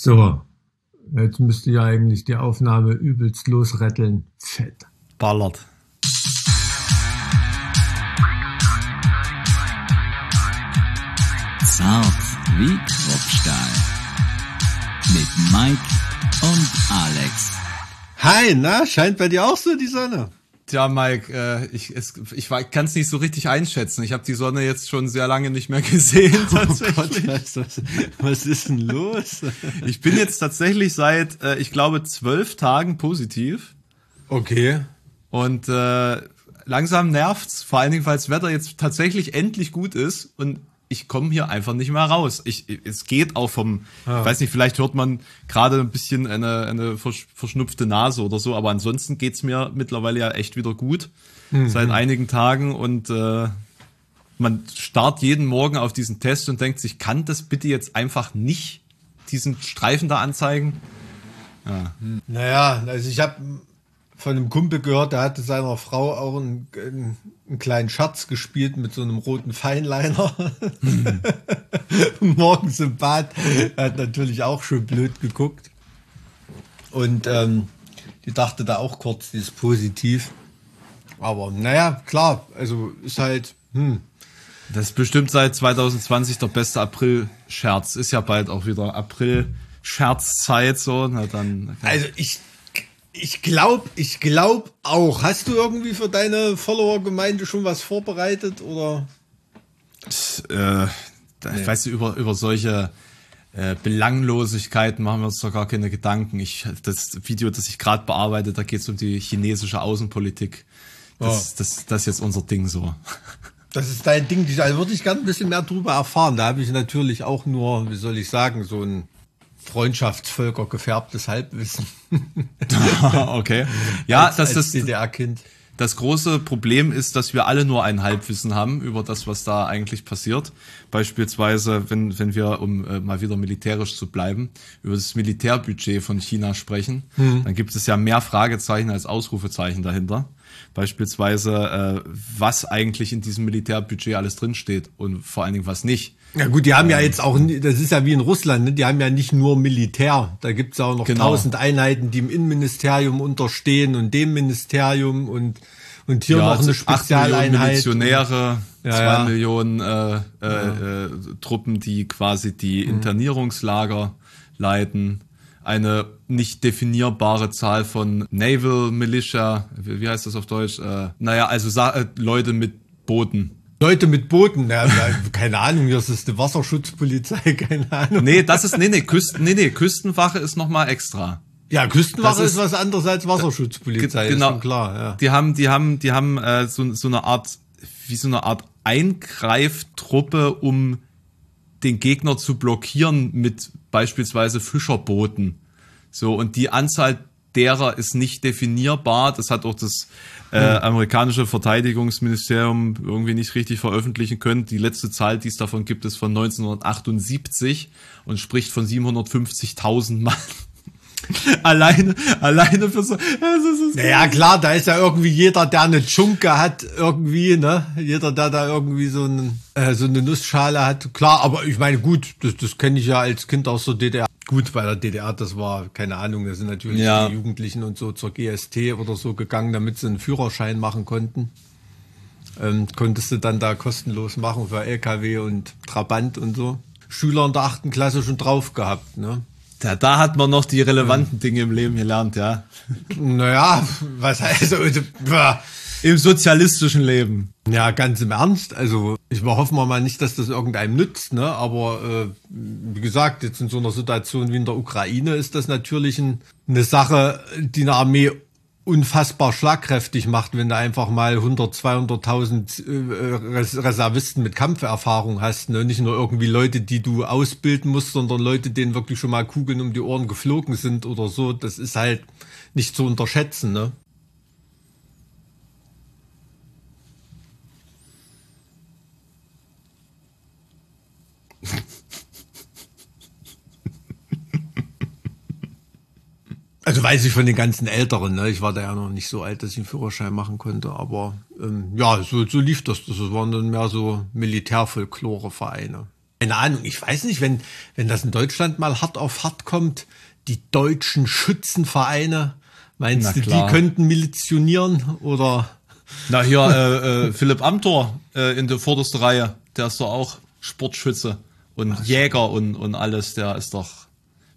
So, jetzt müsste ja eigentlich die Aufnahme übelst losretteln. Fett. Ballert. Zart wie Kruppstahl. Mit Mike und Alex. Hi, na, scheint bei dir auch so die Sonne? Tja, Mike, äh, ich, es, ich kann es nicht so richtig einschätzen. Ich habe die Sonne jetzt schon sehr lange nicht mehr gesehen. Tatsächlich. Oh Gott, was, was ist denn los? Ich bin jetzt tatsächlich seit, äh, ich glaube, zwölf Tagen positiv. Okay. Und äh, langsam nervt's, vor allen Dingen, weil das Wetter jetzt tatsächlich endlich gut ist und ich komme hier einfach nicht mehr raus. Ich, es geht auch vom, ah. ich weiß nicht, vielleicht hört man gerade ein bisschen eine, eine verschnupfte Nase oder so, aber ansonsten geht's mir mittlerweile ja echt wieder gut mhm. seit einigen Tagen und äh, man starrt jeden Morgen auf diesen Test und denkt sich, kann das bitte jetzt einfach nicht diesen Streifen da anzeigen? Ja. Naja, also ich habe von einem Kumpel gehört, der hatte seiner Frau auch einen, einen, einen kleinen Schatz gespielt mit so einem roten Feinliner. Mhm. Morgens im Bad. Er hat natürlich auch schon blöd geguckt. Und ähm, die dachte da auch kurz, die ist positiv. Aber naja, klar, also ist halt, hm. Das ist bestimmt seit 2020 der beste April-Scherz. Ist ja bald auch wieder April-Scherzzeit so. Na dann. Also ich ich glaube, ich glaube auch. Hast du irgendwie für deine Follower-Gemeinde schon was vorbereitet oder? Äh, nee. Weißt du, über, über solche äh, Belanglosigkeiten machen wir uns doch gar keine Gedanken. Ich, das Video, das ich gerade bearbeite, da geht es um die chinesische Außenpolitik. Das, oh. das, das ist jetzt unser Ding so. Das ist dein Ding. Da würde ich gerne ein bisschen mehr drüber erfahren. Da habe ich natürlich auch nur, wie soll ich sagen, so ein Freundschaftsvölker gefärbtes Halbwissen. okay. Ja, als, das ist DDR-Kind. Das große Problem ist, dass wir alle nur ein Halbwissen haben über das, was da eigentlich passiert. Beispielsweise, wenn, wenn wir, um äh, mal wieder militärisch zu bleiben, über das Militärbudget von China sprechen, mhm. dann gibt es ja mehr Fragezeichen als Ausrufezeichen dahinter. Beispielsweise, äh, was eigentlich in diesem Militärbudget alles drinsteht und vor allen Dingen was nicht. Ja gut, die haben ja jetzt auch, das ist ja wie in Russland, ne? die haben ja nicht nur Militär, da gibt's auch noch genau. tausend genau. Einheiten, die im Innenministerium unterstehen und dem Ministerium und und hier ja, noch eine Spezialeinheit. Missionäre, ja, zwei ja. Millionen äh, äh, äh, Truppen, die quasi die mhm. Internierungslager leiten. Eine nicht definierbare Zahl von Naval Militia, wie, wie heißt das auf Deutsch? Äh, naja, also äh, Leute mit Booten Leute mit Booten, ja, keine Ahnung, hier ist eine Wasserschutzpolizei, keine Ahnung. Nee, das ist, nee, nee, Küsten, nee, nee, Küstenwache ist nochmal extra. Ja, Küstenwache ist, ist, was anderes als Wasserschutzpolizei, genau, ist klar, ja. Die haben, die haben, die haben äh, so, so eine Art, wie so eine Art Eingreiftruppe, um den Gegner zu blockieren mit beispielsweise Fischerbooten. So, und die Anzahl derer ist nicht definierbar. Das hat auch das äh, amerikanische Verteidigungsministerium irgendwie nicht richtig veröffentlichen können. Die letzte Zahl, die es davon gibt, ist von 1978 und spricht von 750.000 Mann. alleine, alleine für so. Naja, klar, da ist ja irgendwie jeder, der eine Dschunke hat, irgendwie, ne? Jeder, der da irgendwie so, ein, äh, so eine Nussschale hat. Klar, aber ich meine, gut, das, das kenne ich ja als Kind aus der DDR. Gut, bei der DDR, das war, keine Ahnung, da sind natürlich ja. die Jugendlichen und so zur GST oder so gegangen, damit sie einen Führerschein machen konnten. Ähm, konntest du dann da kostenlos machen für LKW und Trabant und so. Schüler in der achten Klasse schon drauf gehabt, ne? Da, da hat man noch die relevanten Dinge im Leben gelernt, ja. Naja, was heißt, also, im sozialistischen Leben. Ja, ganz im Ernst. Also ich hoffe mal nicht, dass das irgendeinem nützt, ne? Aber äh, wie gesagt, jetzt in so einer Situation wie in der Ukraine ist das natürlich ein, eine Sache, die eine Armee unfassbar schlagkräftig macht, wenn du einfach mal 100, 200.000 äh, Reservisten mit Kampferfahrung hast. Ne? Nicht nur irgendwie Leute, die du ausbilden musst, sondern Leute, denen wirklich schon mal Kugeln um die Ohren geflogen sind oder so. Das ist halt nicht zu unterschätzen. Ne? Also weiß ich von den ganzen Älteren, ne? Ich war da ja noch nicht so alt, dass ich einen Führerschein machen konnte, aber ähm, ja, so, so lief das. Das waren dann mehr so Militärfolklore-Vereine. Keine Ahnung, ich weiß nicht, wenn, wenn das in Deutschland mal hart auf hart kommt, die deutschen Schützenvereine, meinst Na du, klar. die könnten militionieren oder? Na hier, äh, äh, Philipp Amthor äh, in der vordersten Reihe, der ist doch auch Sportschütze und Jäger und, und alles, der ist doch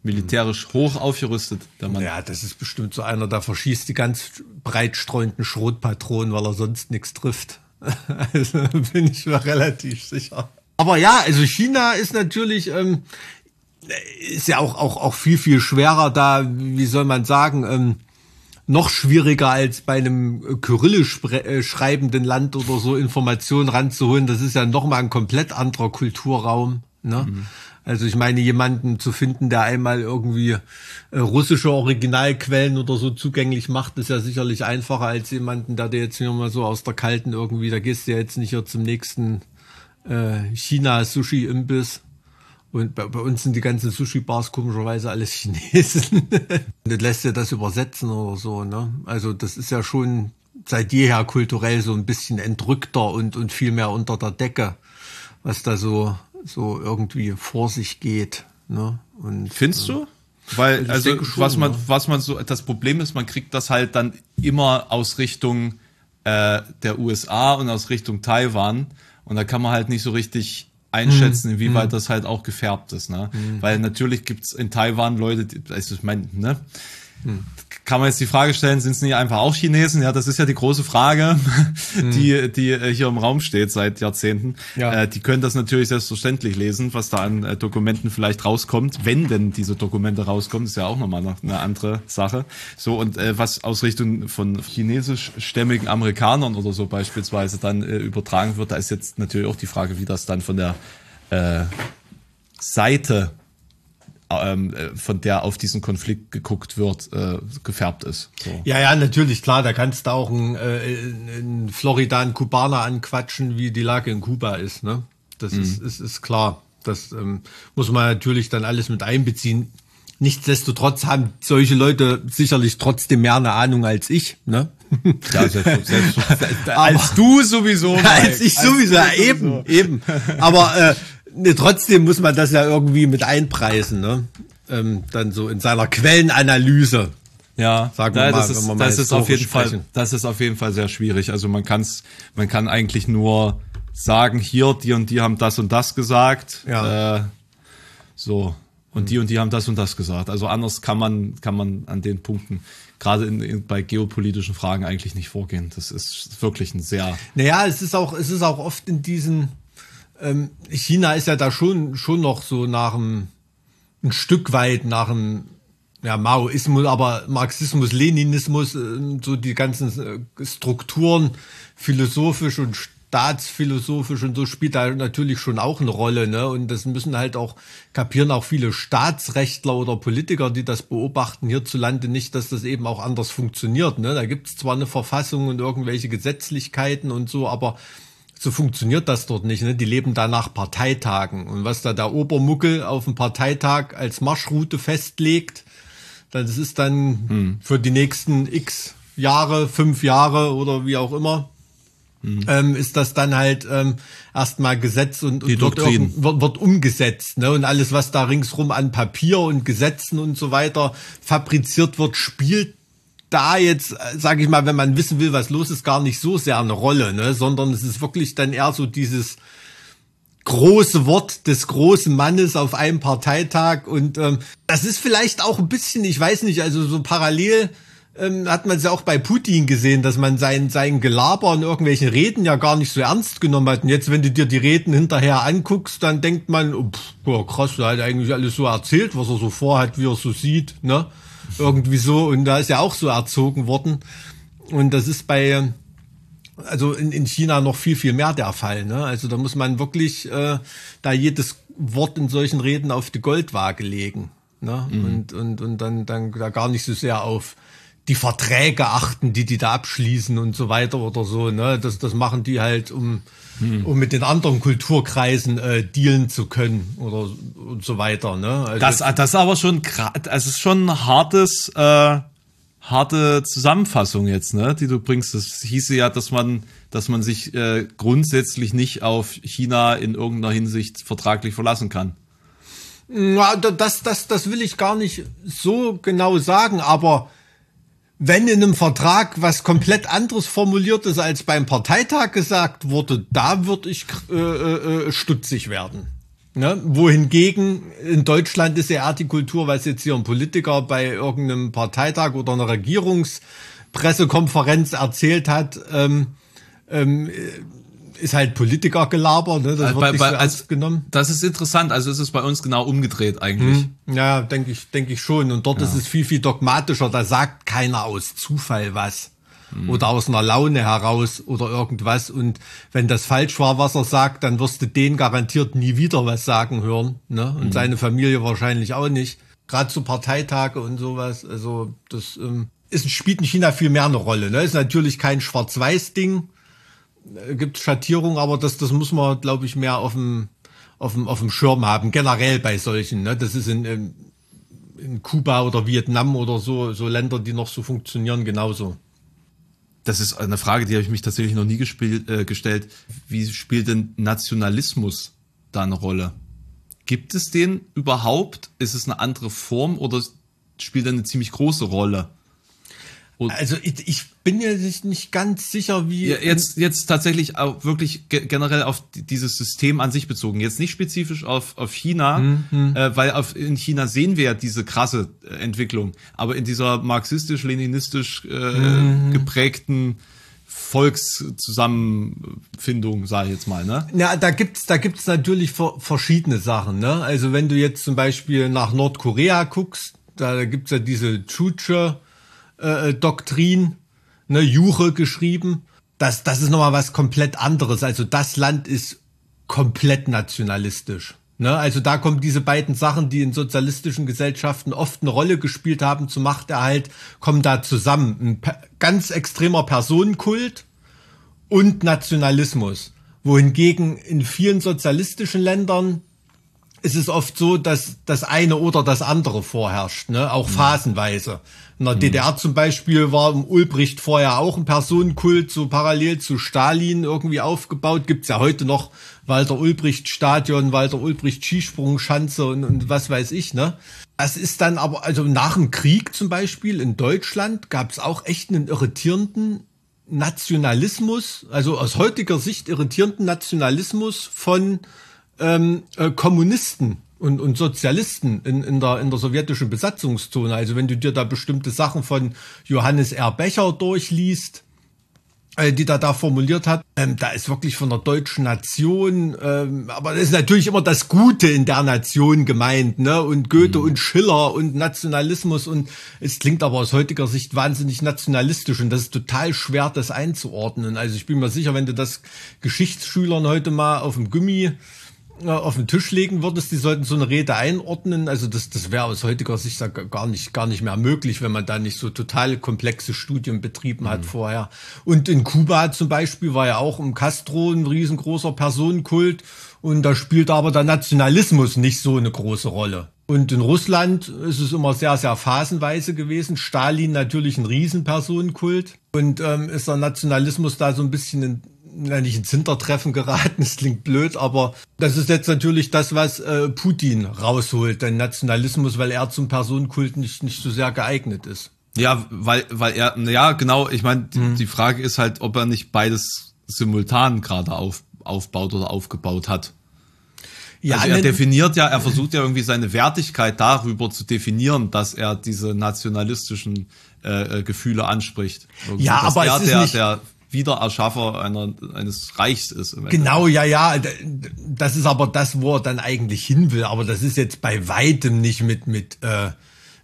militärisch hoch aufgerüstet, der Mann. Ja, das ist bestimmt so einer, der verschießt die ganz breit streuenden Schrotpatronen, weil er sonst nichts trifft. Also bin ich mir relativ sicher. Aber ja, also China ist natürlich, ähm, ist ja auch, auch, auch viel, viel schwerer da, wie soll man sagen, ähm, noch schwieriger als bei einem kyrillisch äh, schreibenden Land oder so Informationen ranzuholen. Das ist ja nochmal ein komplett anderer Kulturraum. Ne? Also ich meine, jemanden zu finden, der einmal irgendwie äh, russische Originalquellen oder so zugänglich macht, ist ja sicherlich einfacher als jemanden, der dir jetzt hier mal so aus der kalten irgendwie, da gehst du ja jetzt nicht hier zum nächsten äh, China-Sushi-Imbiss. Und bei, bei uns sind die ganzen Sushi-Bars komischerweise alles Chinesen. das lässt ja das übersetzen oder so, ne? Also das ist ja schon seit jeher kulturell so ein bisschen entrückter und, und viel mehr unter der Decke, was da so, so irgendwie vor sich geht, ne? Und Findest du? Weil, Ich also, denke schon, was man, was man so, das Problem ist, man kriegt das halt dann immer aus Richtung äh, der USA und aus Richtung Taiwan. Und da kann man halt nicht so richtig einschätzen, Hm, inwieweit das halt auch gefärbt ist, ne? Weil natürlich gibt's in Taiwan Leute, die, also ich meine, ne? Hm. Kann man jetzt die Frage stellen, sind es nicht einfach auch Chinesen? Ja, das ist ja die große Frage, die, die äh, hier im Raum steht seit Jahrzehnten. Ja. Äh, die können das natürlich selbstverständlich lesen, was da an äh, Dokumenten vielleicht rauskommt, wenn denn diese Dokumente rauskommen, ist ja auch nochmal eine, eine andere Sache. So, und äh, was aus Richtung von chinesischstämmigen Amerikanern oder so beispielsweise dann äh, übertragen wird, da ist jetzt natürlich auch die Frage, wie das dann von der äh, Seite ähm, äh, von der auf diesen Konflikt geguckt wird, äh, gefärbt ist. So. Ja, ja, natürlich, klar, da kannst du auch in, äh, in, Florida einen Kubaner anquatschen, wie die Lage in Kuba ist, ne? Das ist, ist, ist klar. Das ähm, muss man natürlich dann alles mit einbeziehen. Nichtsdestotrotz haben solche Leute sicherlich trotzdem mehr eine Ahnung als ich, ne? Ja, selbst, selbst, als du sowieso. Mike. als ich sowieso, ja, eben, eben. Aber äh, ne, trotzdem muss man das ja irgendwie mit einpreisen, ne? Ähm, dann so in seiner Quellenanalyse. Ja, Sagen wir ja, mal, das ist, mal das ist auf jeden historisch Fall, sprechen. das ist auf jeden Fall sehr schwierig. Also man kann's, man kann eigentlich nur sagen, hier, die und die haben das und das gesagt. Ja. Äh, so. Und die und die haben das und das gesagt. Also anders kann man, kann man an den Punkten, gerade in, in, bei geopolitischen Fragen eigentlich nicht vorgehen. Das ist wirklich ein sehr, Naja, es ist auch, es ist auch oft in diesen, ähm, China ist ja da schon, schon noch so nach dem, ein Stück weit nach dem, ja, Maoismus, aber Marxismus, Leninismus, äh, so die ganzen äh, Strukturen, philosophisch und staatsphilosophisch und so spielt da natürlich schon auch eine Rolle, ne? Und das müssen halt auch kapieren auch viele Staatsrechtler oder Politiker, die das beobachten hierzulande nicht, dass das eben auch anders funktioniert, ne? Da gibt's zwar eine Verfassung und irgendwelche Gesetzlichkeiten und so, aber so funktioniert das dort nicht. Ne? Die leben da nach Parteitagen. Und was da der Obermuckel auf dem Parteitag als Marschroute festlegt, das ist dann für die nächsten x Jahre, fünf Jahre oder wie auch immer, ähm, ist das dann halt ähm, erstmal Gesetz und, und wird, wird, wird umgesetzt. Ne? Und alles, was da ringsrum an Papier und Gesetzen und so weiter fabriziert wird, spielt da jetzt, sage ich mal, wenn man wissen will, was los ist, gar nicht so sehr eine Rolle, ne? sondern es ist wirklich dann eher so dieses große Wort des großen Mannes auf einem Parteitag und ähm, das ist vielleicht auch ein bisschen, ich weiß nicht, also so parallel ähm, hat man es ja auch bei Putin gesehen, dass man sein, sein Gelaber in irgendwelchen Reden ja gar nicht so ernst genommen hat. Und jetzt, wenn du dir die Reden hinterher anguckst, dann denkt man, oh, pff, boah, krass, der hat eigentlich alles so erzählt, was er so vorhat, wie er so sieht, ne? Irgendwie so. Und da ist ja auch so erzogen worden. Und das ist bei, also in, in China noch viel, viel mehr der Fall. Ne? Also da muss man wirklich äh, da jedes Wort in solchen Reden auf die Goldwaage legen. Ne? Und, und, und dann, dann da gar nicht so sehr auf die Verträge achten, die die da abschließen und so weiter oder so. Ne? Das, das machen die halt, um, um mit den anderen Kulturkreisen äh, dealen zu können oder und so weiter. Ne? Also, Das, das ist aber schon, es ist schon ein hartes, äh, harte Zusammenfassung jetzt, ne, die du bringst. Das hieße ja, dass man, dass man sich äh, grundsätzlich nicht auf China in irgendeiner Hinsicht vertraglich verlassen kann. Ja, das, das, das will ich gar nicht so genau sagen, aber wenn in einem Vertrag was komplett anderes formuliert ist, als beim Parteitag gesagt wurde, da würde ich äh, äh, stutzig werden. Ne? Wohingegen in Deutschland ist ja die Kultur, was jetzt hier ein Politiker bei irgendeinem Parteitag oder einer Regierungspressekonferenz erzählt hat, ähm, ähm, ist halt Politikergelaber, ne? Das Also wird bei, nicht bei, so als, genommen. Das ist interessant. Also es ist bei uns genau umgedreht eigentlich. Hm. Ja, denke ich, denke ich schon. Und dort ist es viel, viel dogmatischer. Da sagt keiner aus Zufall was. Oder aus einer Laune heraus oder irgendwas. Und wenn das falsch war, was er sagt, dann wirst du den garantiert nie wieder was sagen hören. Ne? Und seine Familie wahrscheinlich auch nicht. Gerade zu Parteitage und sowas. Also das ähm, ist, spielt in China viel mehr eine Rolle. Ne? Ist natürlich kein Schwarz-Weiß-Ding. Äh, Gibt Schattierung, aber das, das muss man, glaube ich, mehr auf dem, auf dem, auf dem Schirm haben. Generell bei solchen. Ne? Das ist in, in, in Kuba oder Vietnam oder so, so Länder, die noch so funktionieren, genauso. Das ist eine Frage, die habe ich mich tatsächlich noch nie gespielt, äh, gestellt. Wie spielt denn Nationalismus da eine Rolle? Gibt es den überhaupt? Ist es eine andere Form oder spielt er eine ziemlich große Rolle? Also ich, ich bin mir nicht nicht ganz sicher, wie. ja, jetzt, jetzt tatsächlich auch wirklich ge generell auf die- dieses System an sich bezogen. Jetzt nicht spezifisch auf, auf China, äh, weil auf, in China sehen wir ja diese krasse äh, Entwicklung. Aber in dieser marxistisch-leninistisch äh, geprägten Volkszusammenfindung, sage ich jetzt mal, ne? Ja, da gibt's da gibt's natürlich ver verschiedene Sachen. Ne? Also wenn du jetzt zum Beispiel nach Nordkorea guckst, da gibt's ja diese Chuche-Doktrin, ne, Juche geschrieben. Das, das ist nochmal was komplett anderes. Also das Land ist komplett nationalistisch. Ne? Also da kommen diese beiden Sachen, die in sozialistischen Gesellschaften oft eine Rolle gespielt haben zum Machterhalt, kommen da zusammen. Ein ganz extremer Personenkult und Nationalismus. Wohingegen in vielen sozialistischen Ländern ist es oft so, dass das eine oder das andere vorherrscht, ne? auch phasenweise. In der DDR zum Beispiel war im Ulbricht vorher auch ein Personenkult, so parallel zu Stalin irgendwie aufgebaut. Gibt's ja heute noch Walter Ulbricht Stadion, Walter Ulbricht Skisprungschanze und, und was weiß ich. Ne? Das ist dann aber, also nach dem Krieg zum Beispiel in Deutschland gab's auch echt einen irritierenden Nationalismus, also aus heutiger Sicht irritierenden Nationalismus von ähm, äh, Kommunisten und, und Sozialisten in, in, der, in der sowjetischen Besatzungszone. Also wenn du dir da bestimmte Sachen von Johannes R. Becher durchliest, äh, die da da formuliert hat, ähm, da ist wirklich von der deutschen Nation, ähm, aber das ist natürlich immer das Gute in der Nation gemeint, ne? Und Goethe und Schiller und Nationalismus und es klingt aber aus heutiger Sicht wahnsinnig nationalistisch und das ist total schwer, das einzuordnen. Also ich bin mir sicher, wenn du das Geschichtsschülern heute mal auf dem Gummi auf den Tisch legen würdest, die sollten so eine Rede einordnen. Also das, das wäre aus heutiger Sicht gar nicht, gar nicht mehr möglich, wenn man da nicht so total komplexe Studien betrieben hat vorher. Und in Kuba zum Beispiel war ja auch im Castro ein riesengroßer Personenkult und da spielt aber der Nationalismus nicht so eine große Rolle. Und in Russland ist es immer sehr, sehr phasenweise gewesen. Stalin natürlich ein Riesenpersonenkult. Und ähm, ist der Nationalismus da so ein bisschen in, na, nicht ins Hintertreffen geraten, das klingt blöd, aber das ist jetzt natürlich das, was äh, Putin rausholt, den Nationalismus, weil er zum Personenkult nicht, nicht so sehr geeignet ist. Ja, weil, weil er, ja, genau, ich meine, die, Mhm. die Frage ist halt, ob er nicht beides simultan gerade auf, aufbaut oder aufgebaut hat. Ja, also er definiert ja, er versucht ja irgendwie seine Wertigkeit darüber zu definieren, dass er diese nationalistischen äh, äh, Gefühle anspricht. Irgendwie, Ja, aber er es ist der, nicht- der Wiedererschaffer einer, eines Reichs ist. Genau, ja, ja. Das ist aber das, wo er dann eigentlich hin will. Aber das ist jetzt bei weitem nicht mit mit äh,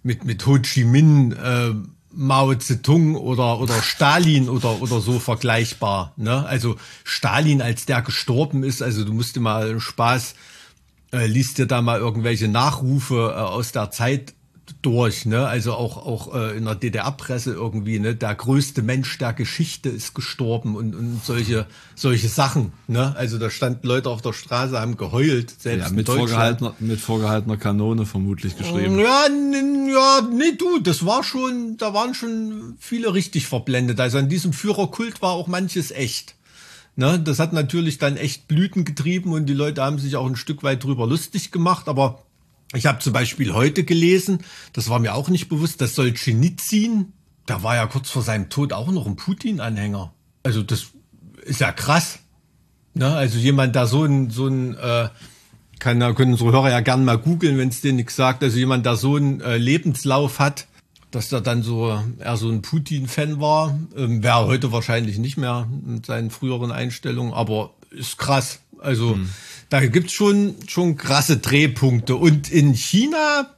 mit mit Ho Chi Minh, äh, Mao Zedong oder oder Stalin oder oder so vergleichbar. Ne? Also Stalin, als der gestorben ist, also du musst dir mal Spaß, äh, liest dir da mal irgendwelche Nachrufe äh, aus der Zeit durch, ne? Also auch auch äh, in der DDR-Presse irgendwie, ne? Der größte Mensch der Geschichte ist gestorben und, und solche solche Sachen, ne? Also da standen Leute auf der Straße, haben geheult, selbst Ja, mit vorgehaltener, mit vorgehaltener Kanone vermutlich geschrieben. Ja, ja, nee, du, das war schon, da waren schon viele richtig verblendet. Also an diesem Führerkult war auch manches echt. Ne, das hat natürlich dann echt Blüten getrieben und die Leute haben sich auch ein Stück weit drüber lustig gemacht. Aber ich habe zum Beispiel heute gelesen, das war mir auch nicht bewusst, dass Solzhenitsyn, der war ja kurz vor seinem Tod auch noch ein Putin-Anhänger. Also das ist ja krass. Ne? Also jemand, der so ein, so ein äh, kann, da können unsere Hörer ja gern mal googeln, wenn es denen nichts sagt. Also jemand, der so einen äh, Lebenslauf hat, dass der dann so eher so ein Putin-Fan war, ähm, wäre heute wahrscheinlich nicht mehr mit seinen früheren Einstellungen, aber ist krass. Also da gibt's schon schon krasse Drehpunkte. Und in China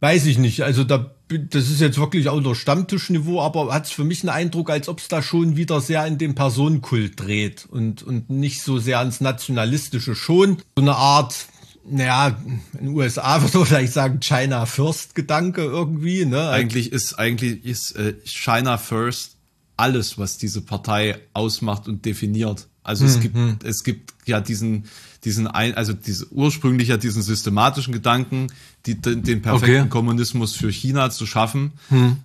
weiß ich nicht. Also da das ist jetzt wirklich auch unter Stammtischniveau, aber hat's für mich einen Eindruck, als ob es da schon wieder sehr in den Personenkult dreht und, und nicht so sehr ans Nationalistische schon. So eine Art, naja, in den USA würde man vielleicht sagen, China First Gedanke irgendwie, ne? Eigentlich ist, eigentlich ist äh, China First alles, was diese Partei ausmacht und definiert. Also Hm, es gibt, es gibt ja diesen, diesen ein, also diese ursprünglich ja diesen systematischen Gedanken, die, den, den perfekten Okay. Hm. Kommunismus für China zu schaffen.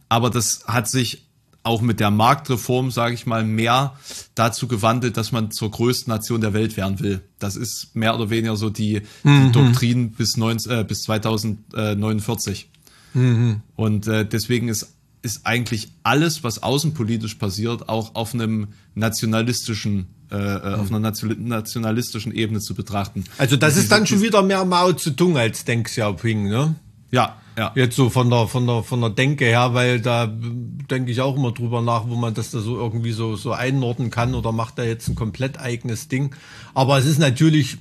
Aber das hat sich auch mit der Marktreform, sage ich mal, mehr dazu gewandelt, dass man zur größten Nation der Welt werden will. Das ist mehr oder weniger so die, Mhm. die Doktrin bis, 19, äh, bis 2049. Mhm. Und äh, deswegen ist, ist eigentlich alles, was außenpolitisch passiert, auch auf einem nationalistischen, äh, äh, auf einer nation- nationalistischen Ebene zu betrachten. Also das ist dann schon wieder mehr Mao Zedong als Deng Xiaoping, ne? Ja, ja. Jetzt so von der, von der, von der Denke her, weil da denke ich auch immer drüber nach, wo man das da so irgendwie so, so einordnen kann oder macht da jetzt ein komplett eigenes Ding. Aber es ist natürlich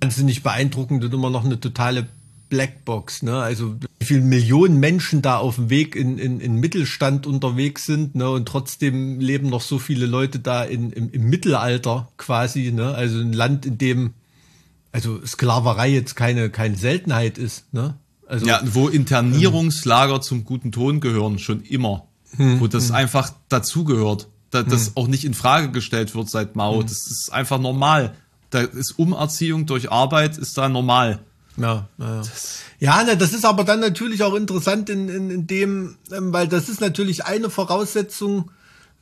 wahnsinnig beeindruckend und immer noch eine totale Blackbox, ne? Also wie viele Millionen Menschen da auf dem Weg in, in, in Mittelstand unterwegs sind, ne? Und trotzdem leben noch so viele Leute da in, im, im Mittelalter quasi, ne? Also ein Land, in dem also Sklaverei jetzt keine, keine Seltenheit ist, ne? Also Ja, wo Internierungslager zum guten Ton gehören, schon immer. Hm, wo das einfach dazugehört. Da, das auch nicht in Frage gestellt wird seit Mao. Hm. Das ist einfach normal. Da ist Umerziehung durch Arbeit ist da normal. Ja, ja, ja. das ist aber dann natürlich auch interessant in, in, in dem, ähm, weil das ist natürlich eine Voraussetzung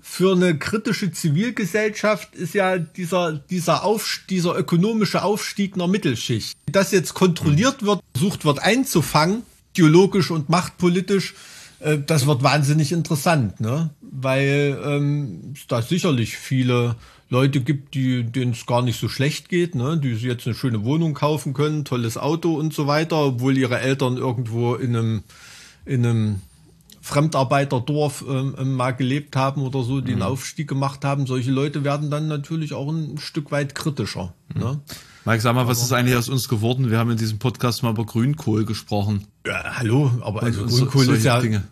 für eine kritische Zivilgesellschaft ist ja dieser, dieser, Aufst dieser ökonomische Aufstieg einer Mittelschicht. Das jetzt kontrolliert wird, versucht wird einzufangen, ideologisch und machtpolitisch, äh, das wird wahnsinnig interessant, ne? Weil ähm, da sicherlich viele Leute gibt, die denen es gar nicht so schlecht geht, ne? die sich jetzt eine schöne Wohnung kaufen können, tolles Auto und so weiter, obwohl ihre Eltern irgendwo in einem, in einem Fremdarbeiterdorf ähm, ähm, mal gelebt haben oder so, die einen Aufstieg gemacht haben. Solche Leute werden dann natürlich auch ein Stück weit kritischer. Ne? Mike, sag mal, was ist eigentlich aus uns geworden? Wir haben in diesem Podcast mal über Grünkohl gesprochen. Ja, hallo, aber also so- Grünkohl solche ist ja. Dinge.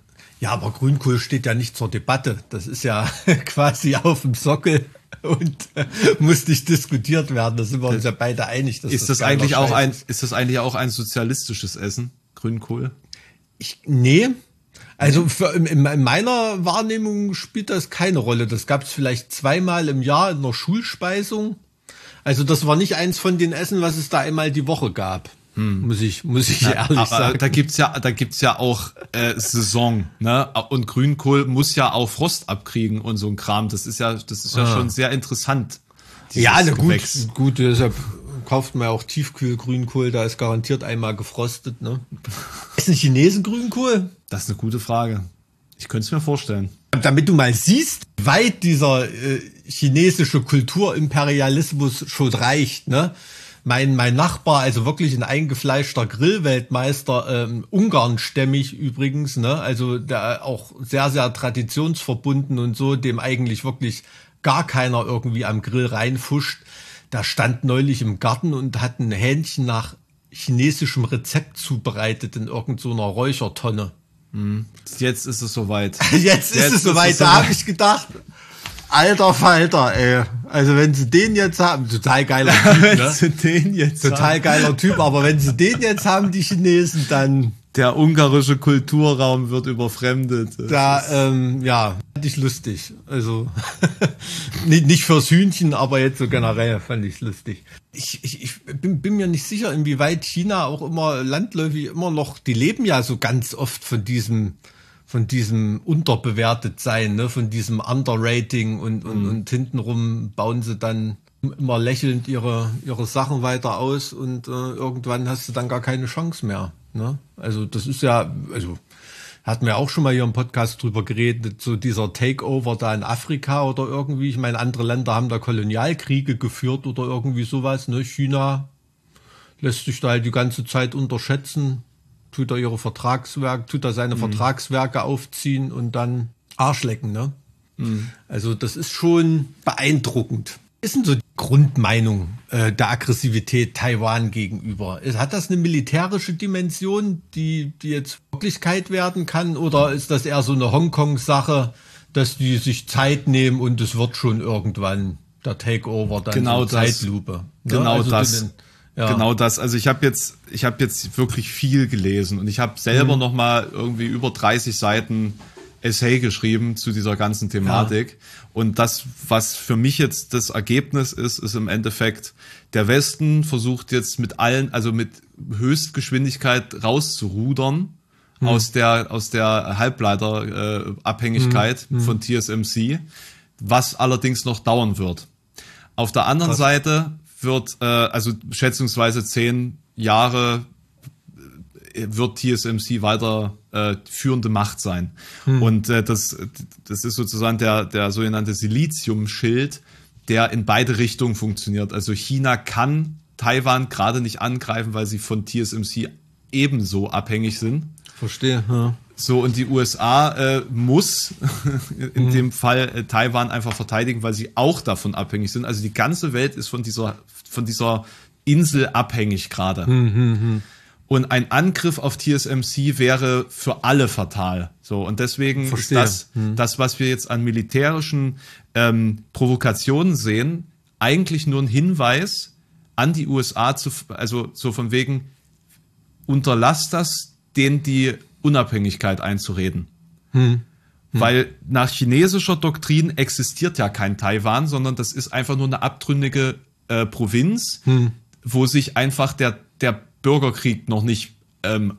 Ja, aber Grünkohl steht ja nicht zur Debatte. Das ist ja quasi auf dem Sockel und äh, muss nicht diskutiert werden. Da sind wir uns ja beide einig. Dass Ist das geiler eigentlich auch ein, ist. ist das eigentlich auch ein sozialistisches Essen? Grünkohl? Ich, nee. Also für, in, in meiner Wahrnehmung spielt das keine Rolle. Das gab es vielleicht zweimal im Jahr in einer Schulspeisung. Also das war nicht eins von den Essen, was es da einmal die Woche gab. Muss ich, muss ich ehrlich Hm. Aber sagen. da gibt's ja, da gibt's ja auch äh, Saison, ne? Und Grünkohl muss ja auch Frost abkriegen und so ein Kram. Das ist ja, das ist ja schon sehr interessant. Ja, na gut, gut, deshalb kauft man ja auch Tiefkühlgrünkohl, da ist garantiert einmal gefrostet, ne? Ist ein Chinesen Grünkohl? Das ist eine gute Frage. Ich könnte es mir vorstellen. Damit du mal siehst, wie weit dieser äh, chinesische Kulturimperialismus schon reicht, ne? Mein, mein Nachbar, also wirklich ein eingefleischter Grillweltmeister, ähm, Ungarnstämmig übrigens, ne? Also der auch sehr, sehr traditionsverbunden und so, dem eigentlich wirklich gar keiner irgendwie am Grill reinfuscht. Da stand neulich im Garten und hat ein Hähnchen nach chinesischem Rezept zubereitet in irgendeiner so Räuchertonne. Jetzt ist es soweit. Jetzt, ist es soweit, da habe ich gedacht, alter Falter, ey. Also wenn sie den jetzt haben, total geiler Typ, ne? den jetzt Total geiler Typ, aber wenn sie den jetzt haben, die Chinesen, dann, Der ungarische Kulturraum wird überfremdet. Da, ähm, ja, fand ich lustig. Also nicht, nicht fürs Hühnchen, aber jetzt so generell fand ich lustig. Ich, ich, ich bin, bin mir nicht sicher, inwieweit China auch immer landläufig immer noch, die leben ja so ganz oft von diesem von diesem unterbewertet sein, ne, von diesem Underrating und, und, mhm. und hintenrum bauen sie dann immer lächelnd ihre, ihre Sachen weiter aus und äh, irgendwann hast du dann gar keine Chance mehr. Ne? Also das ist ja, also hatten wir auch schon mal hier im Podcast drüber geredet, so dieser Takeover da in Afrika oder irgendwie. Ich meine, andere Länder haben da Kolonialkriege geführt oder irgendwie sowas. Ne? China lässt sich da halt die ganze Zeit unterschätzen, tut er ihre Vertragswerke, tut er seine mhm. Vertragswerke aufziehen und dann Arschlecken, ne? Mhm. Also das ist schon beeindruckend ist denn so die Grundmeinung äh, der Aggressivität Taiwan gegenüber? Hat das eine militärische Dimension, die, die jetzt Wirklichkeit werden kann? Oder ist das eher so eine Hongkong-Sache, dass die sich Zeit nehmen und es wird schon irgendwann der Takeover dann genau so Zeitlupe? Ne? Genau also das. Den, ja. Genau das. Also ich habe jetzt, ich habe jetzt wirklich viel gelesen und ich habe selber mhm. noch mal irgendwie über 30 Seiten Essay geschrieben zu dieser ganzen Thematik. Ja. Und das, was für mich jetzt das Ergebnis ist, ist im Endeffekt, der Westen versucht jetzt mit allen, also mit Höchstgeschwindigkeit rauszurudern hm. aus der, aus der Halbleiterabhängigkeit äh, hm. von TSMC, was allerdings noch dauern wird. Auf der anderen Krass. Seite wird, äh, also schätzungsweise zehn Jahre wird TSMC weiter äh, führende Macht sein. Hm. Und äh, das, das ist sozusagen der, der sogenannte Siliziumschild, der in beide Richtungen funktioniert. Also China kann Taiwan gerade nicht angreifen, weil sie von TSMC ebenso abhängig sind. Verstehe. Ja. So, und die USA äh, muss in mhm. dem Fall äh, Taiwan einfach verteidigen, weil sie auch davon abhängig sind. Also die ganze Welt ist von dieser, von dieser Insel abhängig gerade. Mhm. Und ein Angriff auf TSMC wäre für alle fatal. So und deswegen Verstehe. ist das, hm. das, was wir jetzt an militärischen ähm, Provokationen sehen, eigentlich nur ein Hinweis an die USA zu, also so von wegen unterlasst das, denen die Unabhängigkeit einzureden. Hm. Hm. Weil nach chinesischer Doktrin existiert ja kein Taiwan, sondern das ist einfach nur eine abtrünnige äh, Provinz, hm. Wo sich einfach der, der Bürgerkrieg noch nicht ähm,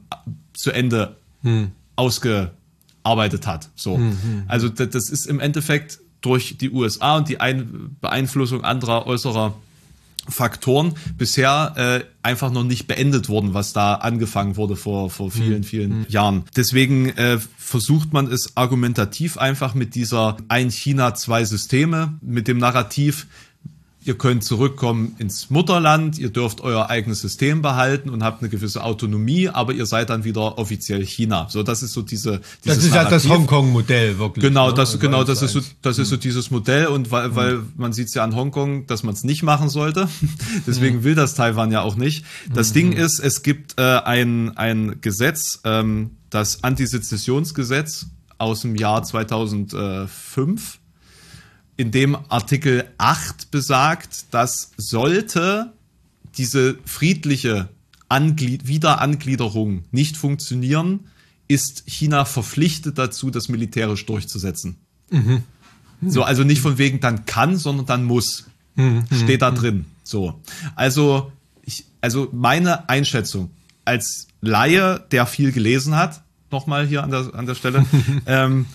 zu Ende hm. ausgearbeitet hat. So. Hm, hm. Also das ist im Endeffekt durch die USA und die Ein Beeinflussung anderer äußerer Faktoren bisher äh, einfach noch nicht beendet worden, was da angefangen wurde vor, vor vielen, hm. vielen hm. Jahren. Deswegen äh, versucht man es argumentativ einfach mit dieser ein China, zwei Systeme, mit dem Narrativ, Ihr könnt zurückkommen ins Mutterland, ihr dürft euer eigenes System behalten und habt eine gewisse Autonomie, aber ihr seid dann wieder offiziell China. So, das ist so diese. Das ist ja das Hongkong-Modell wirklich. Genau, ne? das also genau, das ist so, das ist so dieses Modell und weil, mhm. weil man sieht es ja an Hongkong, dass man es nicht machen sollte. Deswegen mhm. will das Taiwan ja auch nicht. Das mhm. Ding ist, es gibt äh, ein ein Gesetz, ähm, das Antisezessionsgesetz aus dem Jahr 2005 in dem Artikel 8 besagt, dass sollte diese friedliche Anglied Wiederangliederung nicht funktionieren, ist China verpflichtet dazu, das militärisch durchzusetzen. Mhm. So, also nicht von wegen dann kann, sondern dann muss. Mhm. Steht da drin. So. Also, ich, also meine Einschätzung als Laie, der viel gelesen hat, nochmal hier an der, an der Stelle, ähm,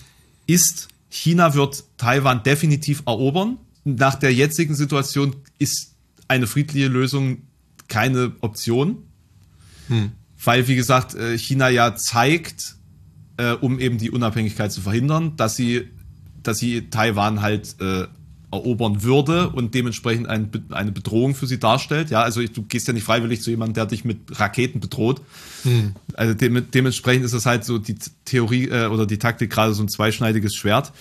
ist, China wird Taiwan definitiv erobern. Nach der jetzigen Situation ist eine friedliche Lösung keine Option, hm. weil, wie gesagt, äh, China ja zeigt, äh, um eben die Unabhängigkeit zu verhindern, dass sie, dass sie Taiwan halt äh, erobern würde und dementsprechend ein, eine Bedrohung für sie darstellt. Ja, also du gehst ja nicht freiwillig zu jemandem, der dich mit Raketen bedroht. Hm. Also de dementsprechend ist das halt so die Theorie äh, oder die Taktik gerade so ein zweischneidiges Schwert.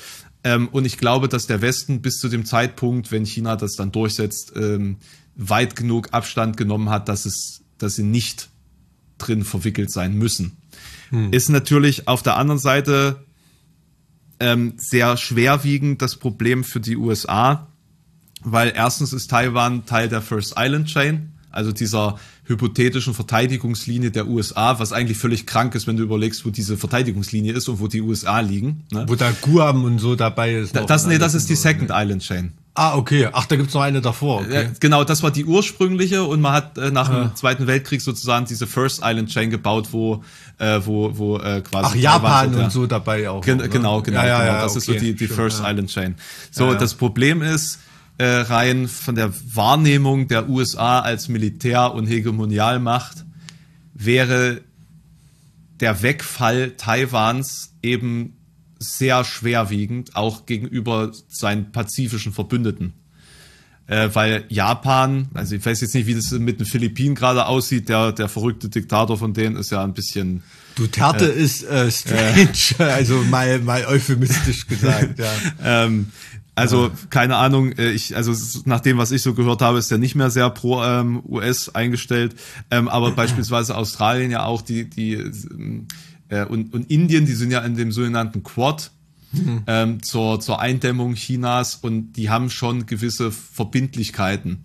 Ähm, und ich glaube, dass der Westen bis zu dem Zeitpunkt, wenn China das dann durchsetzt, ähm, weit genug Abstand genommen hat, dass es, dass sie nicht drin verwickelt sein müssen. Hm. Ist natürlich auf der anderen Seite ähm, sehr schwerwiegend das Problem für die USA, weil erstens ist Taiwan Teil der First Island Chain, also dieser hypothetischen Verteidigungslinie der USA, was eigentlich völlig krank ist, wenn du überlegst, wo diese Verteidigungslinie ist und wo die USA liegen. Ne? Wo da Guam und so dabei ist. Da, das, nee, das ist die Second Island Chain. Ah, okay. Ach, da gibt's noch eine davor. Okay. Ja, genau, das war die ursprüngliche und man hat äh, nach dem Zweiten Weltkrieg sozusagen diese First Island Chain gebaut, wo äh, wo wo äh, quasi Ach, Japan und so dabei auch. Gen ne? Genau, genau, ja, ja, genau. das okay. ist so die die First Island Chain. So, das Problem ist äh, rein von der Wahrnehmung der USA als Militär- und Hegemonialmacht wäre der Wegfall Taiwans eben sehr schwerwiegend, auch gegenüber seinen pazifischen Verbündeten. Äh, weil Japan, also ich weiß jetzt nicht, wie das mit den Philippinen gerade aussieht, der, der verrückte Diktator von denen ist ja ein bisschen. Duterte äh, ist äh, strange, äh, also mal, mal euphemistisch gesagt, ja. ähm, also keine Ahnung, äh, ich also nach dem, was ich so gehört habe, ist er nicht mehr sehr pro ähm, US eingestellt, ähm, aber beispielsweise Australien ja auch die die äh, und, und Indien, die sind ja in dem sogenannten Quad mhm. ähm, zur zur Eindämmung Chinas und die haben schon gewisse Verbindlichkeiten.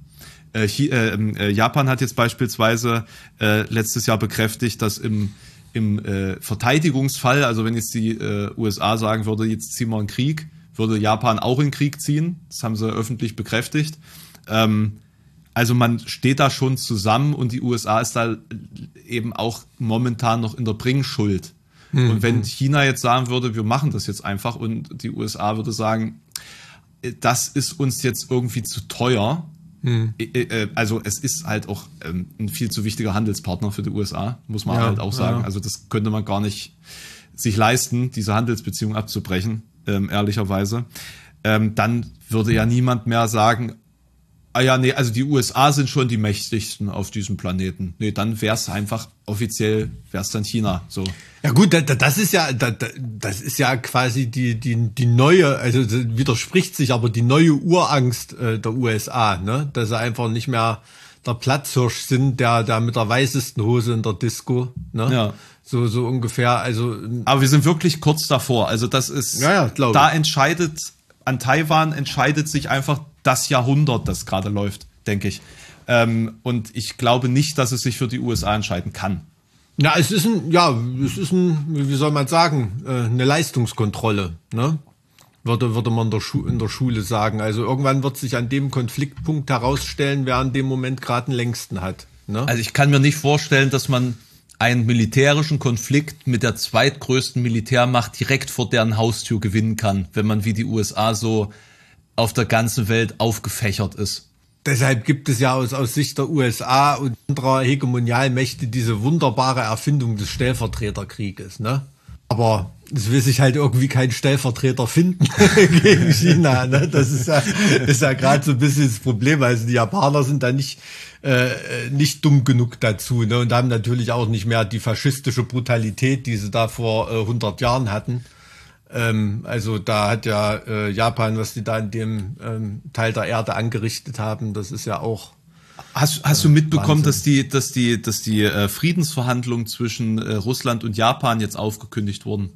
Äh, ähm, äh, Japan hat jetzt beispielsweise äh, letztes Jahr bekräftigt, dass im im äh, Verteidigungsfall, also wenn jetzt die äh, USA sagen würde, jetzt ziehen wir einen Krieg, würde Japan auch in Krieg ziehen. Das haben sie öffentlich bekräftigt. Ähm, also man steht da schon zusammen und die USA ist da eben auch momentan noch in der Bringschuld. Mhm. Und wenn China jetzt sagen würde, wir machen das jetzt einfach und die USA würde sagen, das ist uns jetzt irgendwie zu teuer. Mhm. Also es ist halt auch ähm, ein viel zu wichtiger Handelspartner für die USA, muss man ja, halt auch sagen. Ja. Also das könnte man gar nicht sich leisten, diese Handelsbeziehung abzubrechen ähm, ehrlicherweise, ähm, dann würde ja niemand mehr sagen, ah ja, nee, also die USA sind schon die mächtigsten auf diesem Planeten. Nee, dann wäre es einfach offiziell, wäre es dann China. So. Ja gut, das ist ja, das ist ja quasi die, die, die neue, also widerspricht sich, aber die neue Urangst äh, der USA, ne? Dass sie einfach nicht mehr der Platzhirsch sind, der, der mit der weißesten Hose in der Disco, ne? Ja. So, so ungefähr, also. Aber wir sind wirklich kurz davor. Also das ist, ja, ja, glaube da entscheidet, an Taiwan entscheidet sich einfach das Jahrhundert, das gerade läuft, denke ich. Ähm, und ich glaube nicht, dass es sich für die USA entscheiden kann. Ja, es ist ein, ja, es ist ein, wie soll man sagen, äh, eine Leistungskontrolle, ne? Würde, würde man in der, in der Schule sagen. Also irgendwann wird sich an dem Konfliktpunkt herausstellen, wer an dem Moment gerade den längsten hat. Ne? Also ich kann mir nicht vorstellen, dass man einen militärischen Konflikt mit der zweitgrößten Militärmacht direkt vor deren Haustür gewinnen kann, wenn man wie die USA so auf der ganzen Welt aufgefächert ist. Deshalb gibt es ja aus, aus Sicht der USA und anderer Hegemonialmächte diese wunderbare Erfindung des Stellvertreterkrieges. Ne? Aber es will sich halt irgendwie kein Stellvertreter finden gegen China. Ne? Das ist ja, ist ja gerade so ein bisschen das Problem. Also die Japaner sind da nicht äh, nicht dumm genug dazu ne? und haben natürlich auch nicht mehr die faschistische Brutalität, die sie da vor äh, 100 Jahren hatten. Ähm, also da hat ja äh, Japan, was die da in dem ähm, Teil der Erde angerichtet haben, das ist ja auch Hast, hast du äh, mitbekommen, dass die, dass die, dass die äh, Friedensverhandlungen zwischen äh, Russland und Japan jetzt aufgekündigt wurden?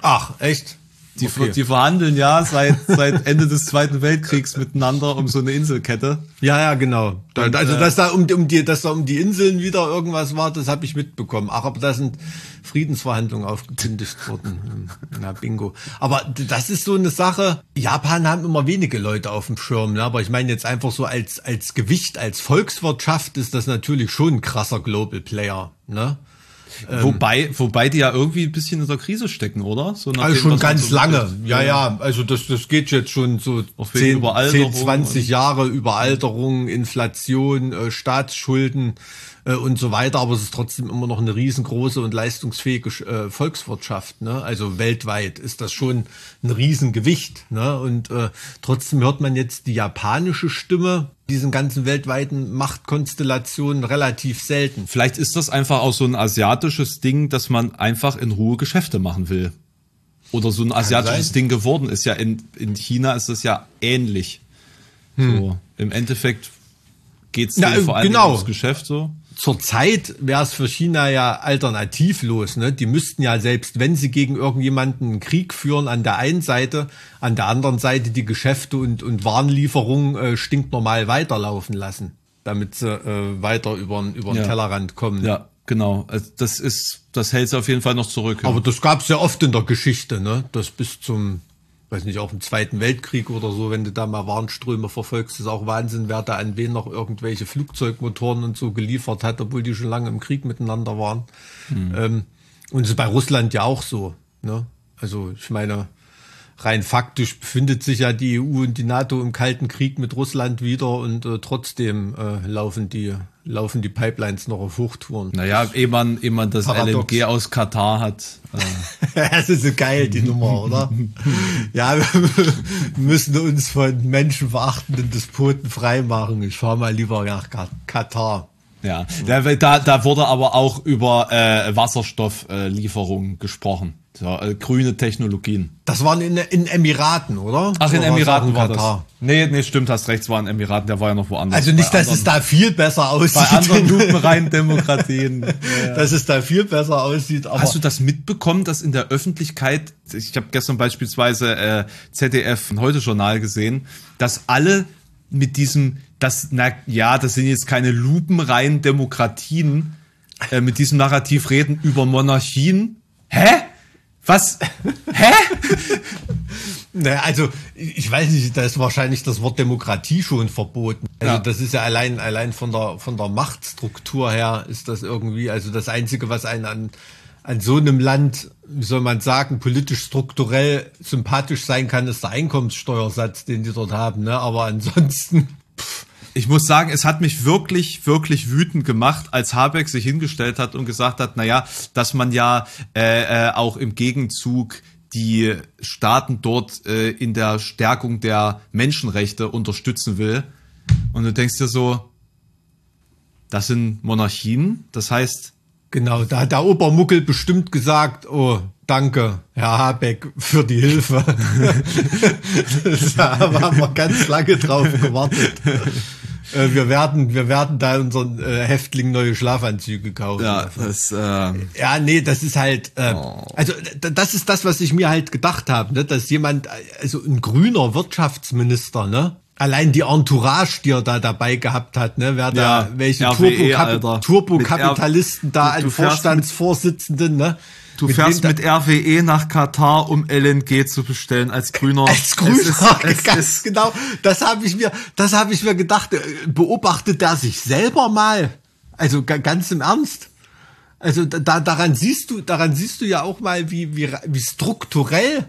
Ach, echt? Die, okay. die verhandeln ja seit, seit Ende des Zweiten Weltkriegs miteinander um so eine Inselkette. Ja, ja, genau. Und, also, äh, dass da um, um die, dass da um die Inseln wieder irgendwas war, das habe ich mitbekommen. Ach, aber da sind Friedensverhandlungen aufgekündigt worden. Na, bingo. Aber das ist so eine Sache. Japan haben immer wenige Leute auf dem Schirm, ne? aber ich meine jetzt einfach so als, als Gewicht, als Volkswirtschaft ist das natürlich schon ein krasser Global Player, ne? Ähm, wobei, wobei die ja irgendwie ein bisschen in der Krise stecken, oder? So also dem, schon ganz so lange. Ja, ja, also das, das geht jetzt schon so 10, 10 20 Jahre Überalterung, Inflation, äh, Staatsschulden äh, und so weiter, aber es ist trotzdem immer noch eine riesengroße und leistungsfähige äh, Volkswirtschaft. Ne? Also weltweit ist das schon ein Riesengewicht. Ne? Und äh, trotzdem hört man jetzt die japanische Stimme diesen ganzen weltweiten Machtkonstellationen relativ selten. Vielleicht ist das einfach auch so ein asiatisches Ding, dass man einfach in Ruhe Geschäfte machen will. Oder so ein asiatisches Ding geworden ist. Ja, in, in China ist es ja ähnlich. Hm. So, im Endeffekt geht's ja, vor allem genau. ums Geschäft so zurzeit wäre es für China ja alternativlos. Ne? Die müssten ja selbst, wenn sie gegen irgendjemanden einen Krieg führen, an der einen Seite, an der anderen Seite die Geschäfte und, und Warenlieferungen äh, stinknormal weiterlaufen lassen. damit sie äh, weiter über, über den Ja. Tellerrand kommen. Ja, genau. Also das ist, das hält auf jeden Fall noch zurück. ja. Aber das gab es ja oft in der Geschichte, ne? Das bis zum, weiß nicht, auch im Zweiten Weltkrieg oder so, wenn du da mal Warnströme verfolgst, ist auch Wahnsinn, wer da an wen noch irgendwelche Flugzeugmotoren und so geliefert hat, obwohl die schon lange im Krieg miteinander waren. Ähm, und es ist bei Russland ja auch so, ne? Also ich meine, rein faktisch befindet sich ja die EU und die NATO im Kalten Krieg mit Russland wieder und äh, trotzdem äh, laufen die laufen die Pipelines noch auf Hochtouren. naja, ehe man, ehe man das Paradox. LNG aus Katar hat. Äh, Das ist so geil, die Nummer, oder? Ja, wir müssen uns von menschenverachtenden Despoten freimachen. Ich fahre mal lieber nach Ka- Katar. ja, da, da, da wurde aber auch über äh, Wasserstofflieferungen äh, Lieferungen gesprochen. So, äh, grüne Technologien. Das waren in, in Emiraten, oder? Ach, in Oder Emiraten war Katar? das. Nee, nee, stimmt, hast recht, es war in Emiraten, der war ja noch woanders. Also nicht, Bei dass es anderen- da viel besser aussieht. Bei anderen lupenreinen Demokratien. dass es da viel besser aussieht. Aber Hast du das mitbekommen, dass in der Öffentlichkeit, ich habe gestern beispielsweise äh, ZDF ein Heute-Journal gesehen, dass alle mit diesem, das, na ja, das sind jetzt keine lupenreinen Demokratien, äh, mit diesem Narrativ reden über Monarchien. Hä? Was? Hä? Naja, also ich weiß nicht, da ist wahrscheinlich das Wort Demokratie schon verboten. Also Ja. das ist ja allein allein von der von der Machtstruktur her ist das irgendwie also das einzige, was einen an an so einem Land, wie soll man sagen, politisch strukturell sympathisch sein kann, ist der Einkommenssteuersatz, den die dort haben. Ne? Aber ansonsten Ich muss sagen, es hat mich wirklich, wirklich wütend gemacht, als Habeck sich hingestellt hat und gesagt hat, naja, dass man ja äh, äh, auch im Gegenzug die Staaten dort äh, in der Stärkung der Menschenrechte unterstützen will. Und du denkst dir so, das sind Monarchien, das heißt, Genau, da hat der Obermuckel bestimmt gesagt, oh, danke, Herr Habeck, für die Hilfe. da haben wir ganz lange drauf gewartet. Äh, Wir werden, wir werden da unseren äh, Häftlingen neue Schlafanzüge kaufen. ja, das, äh, Ja, nee, das ist halt, äh, also d- das ist das, was ich mir halt gedacht habe, ne? dass jemand, also ein grüner Wirtschaftsminister, ne? Allein die Entourage, die er da dabei gehabt hat, ne? Wer da, Ja, welche Alter. Turbokapitalisten Mit da mit- Vorstandsvorsitzenden, ne? Du Mit fährst mit RWE nach Katar, um LNG zu bestellen als Grüner. als Grüner, Es ist, es ganz ist, genau, das habe ich mir, das habe ich mir gedacht, beobachtet er sich selber mal, also ga- ganz im Ernst. Also da, da- daran siehst du, daran siehst du ja auch mal, wie, wie, wie strukturell,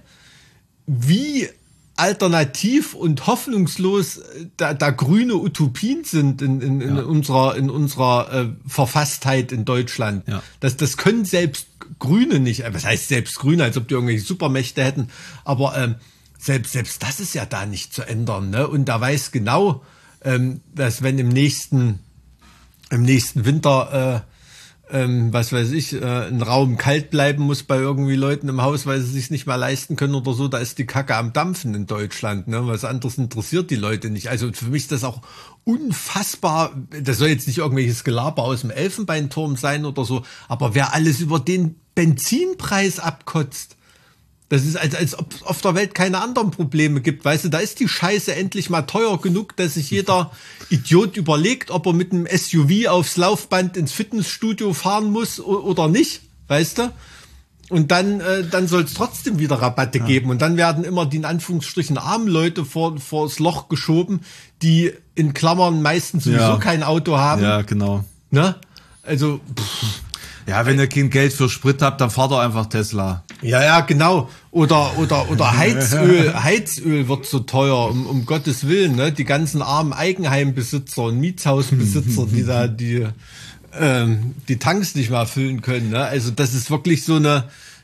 wie alternativ und hoffnungslos äh, da, da grüne Utopien sind in, in, in unserer, in unserer äh, Verfasstheit in Deutschland. Ja. Das, das können selbst Grüne nicht, äh, was heißt selbst Grüne, als ob die irgendwelche Supermächte hätten, aber ähm, selbst, selbst das ist ja da nicht zu ändern. Ne? Und da weiß genau, ähm, dass wenn im nächsten, im nächsten Winter, äh, ähm, was weiß ich, äh, ein Raum kalt bleiben muss bei irgendwie Leuten im Haus, weil sie sich nicht mehr leisten können oder so, da ist die Kacke am Dampfen in Deutschland. Ne? Was anderes interessiert die Leute nicht. Also für mich ist das auch unfassbar, das soll jetzt nicht irgendwelches Gelaber aus dem Elfenbeinturm sein oder so, aber wer alles über den Benzinpreis abkotzt, das ist, als, als ob es auf der Welt keine anderen Probleme gibt. Weißt du, da ist die Scheiße endlich mal teuer genug, dass sich jeder Idiot überlegt, ob er mit einem SUV aufs Laufband ins Fitnessstudio fahren muss oder nicht. Weißt du? Und dann, äh, dann soll es trotzdem wieder Rabatte geben. Und dann werden immer die in Anführungsstrichen armen Leute vor, vors Loch geschoben, die in Klammern meistens sowieso Ja. kein Auto haben. ja, genau. Ne? Also, pff, Ja, wenn ihr kein Geld für Sprit habt, dann fahrt doch einfach Tesla. Ja, ja, genau. Oder, oder, oder Heizöl. Heizöl wird so teuer, um, um Gottes Willen, ne? Die ganzen armen Eigenheimbesitzer und Mietshausbesitzer, die da die, ähm, die Tanks nicht mehr füllen können, ne? Also, das ist wirklich so eine,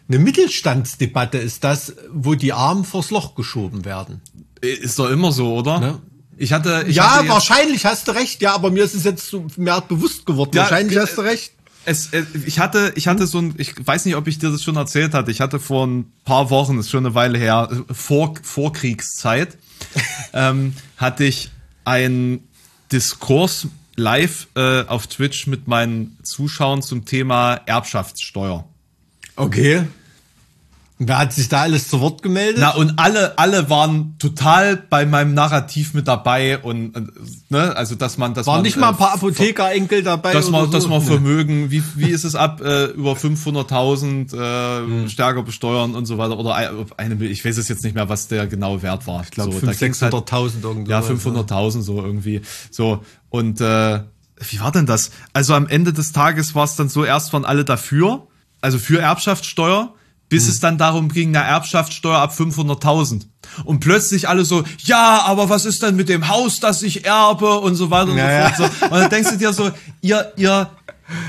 eine Mittelstandsdebatte ist das, wo die Armen vors Loch geschoben werden. Ist doch immer so, oder? Ne? Ich hatte, ich ja, hatte wahrscheinlich hast du recht, ja, aber mir ist es jetzt mehr bewusst geworden. Ja, wahrscheinlich äh, hast du recht. Es, äh, ich hatte, ich hatte so ein, ich weiß nicht, ob ich dir das schon erzählt hatte. Ich hatte vor ein paar Wochen, ist schon eine Weile her, äh, vor Vorkriegszeit, ähm, hatte ich einen Diskurs live äh, auf Twitch mit meinen Zuschauern zum Thema Erbschaftssteuer. Okay. Wer hat sich da alles zu Wort gemeldet? Na, und alle, alle waren total bei meinem Narrativ mit dabei und, und ne, also dass man, dass Waren nicht mal ein paar äh, Apothekerenkel dabei? dass man, oder dass so? man. Vermögen, wie, wie ist es ab, äh, über 500.000 äh, stärker besteuern und so weiter oder ein- eine, ich weiß es jetzt nicht mehr, was der genaue Wert war. Ich glaube, so, da 500.000, ging's halt- 600.000 irgendwo. Ja, 500.000 so irgendwie. So und äh, wie war denn das? Also am Ende des Tages war es dann so, erst waren alle dafür, also für Erbschaftssteuer, bis es dann darum ging, eine Erbschaftssteuer ab 500.000. Und plötzlich alle so, ja, aber was ist denn mit dem Haus, das ich erbe und so weiter und so fort. So. Und dann denkst du dir so, ihr, ihr,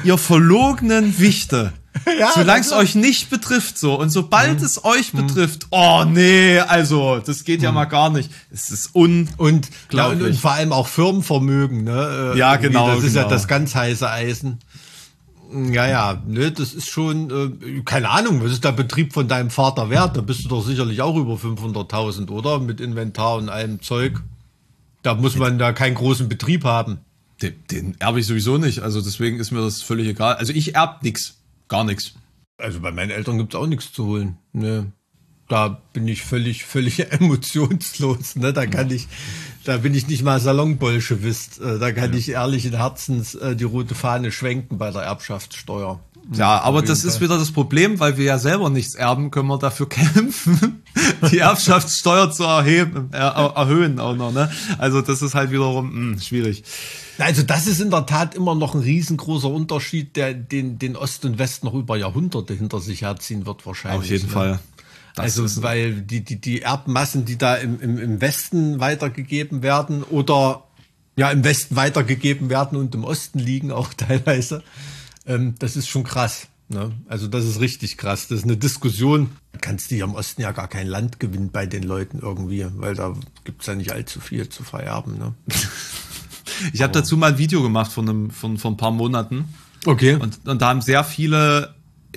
ihr verlogenen Wichte. Ja, Solange es euch nicht betrifft, so. Und sobald es euch betrifft, oh nee, also, das geht ja mal gar nicht. Es ist un, Und, ja, und, und vor allem auch Firmenvermögen, ne? Äh, Ja, genau, Das ist ja genau. das ganz heiße Eisen. Ja, ja, ne, das ist schon, äh, keine Ahnung, was ist der Betrieb von deinem Vater wert? Da bist du doch sicherlich auch über 500.000, oder? Mit Inventar und allem Zeug. Da muss man da keinen großen Betrieb haben. Den, den erbe ich sowieso nicht. Also deswegen ist mir das völlig egal. Also ich erb nix. Gar nichts. Also bei meinen Eltern gibt's auch nichts zu holen. Ne? Da bin ich völlig, völlig emotionslos. Ne? Da kann ich, da bin ich nicht mal Salonbolschewist. Äh, Da kann ich ehrlichen Herzens äh, die rote Fahne schwenken bei der Erbschaftssteuer. Ja, aber das ist wieder das Problem, weil wir ja selber nichts erben, können wir dafür kämpfen, die Erbschaftssteuer zu erheben, äh, er, erhöhen auch noch. Ne? Also das ist halt wiederum mh, schwierig. Also das ist in der Tat immer noch ein riesengroßer Unterschied, der den, den Ost und West noch über Jahrhunderte hinter sich herziehen wird wahrscheinlich. Auf jeden ne? Fall. Das also, weil die, die, die Erbmassen, die da im, im, im Westen weitergegeben werden oder ja im Westen weitergegeben werden und im Osten liegen auch teilweise, ähm, das ist schon krass. Ne? Also das ist richtig krass. Das ist eine Diskussion. Da kannst du hier im Osten ja gar kein Land gewinnen bei den Leuten irgendwie, weil da gibt's ja nicht allzu viel zu vererben. Ne? Ich habe dazu mal ein Video gemacht von, einem, von, von ein paar Monaten. Okay. Und, und da haben sehr viele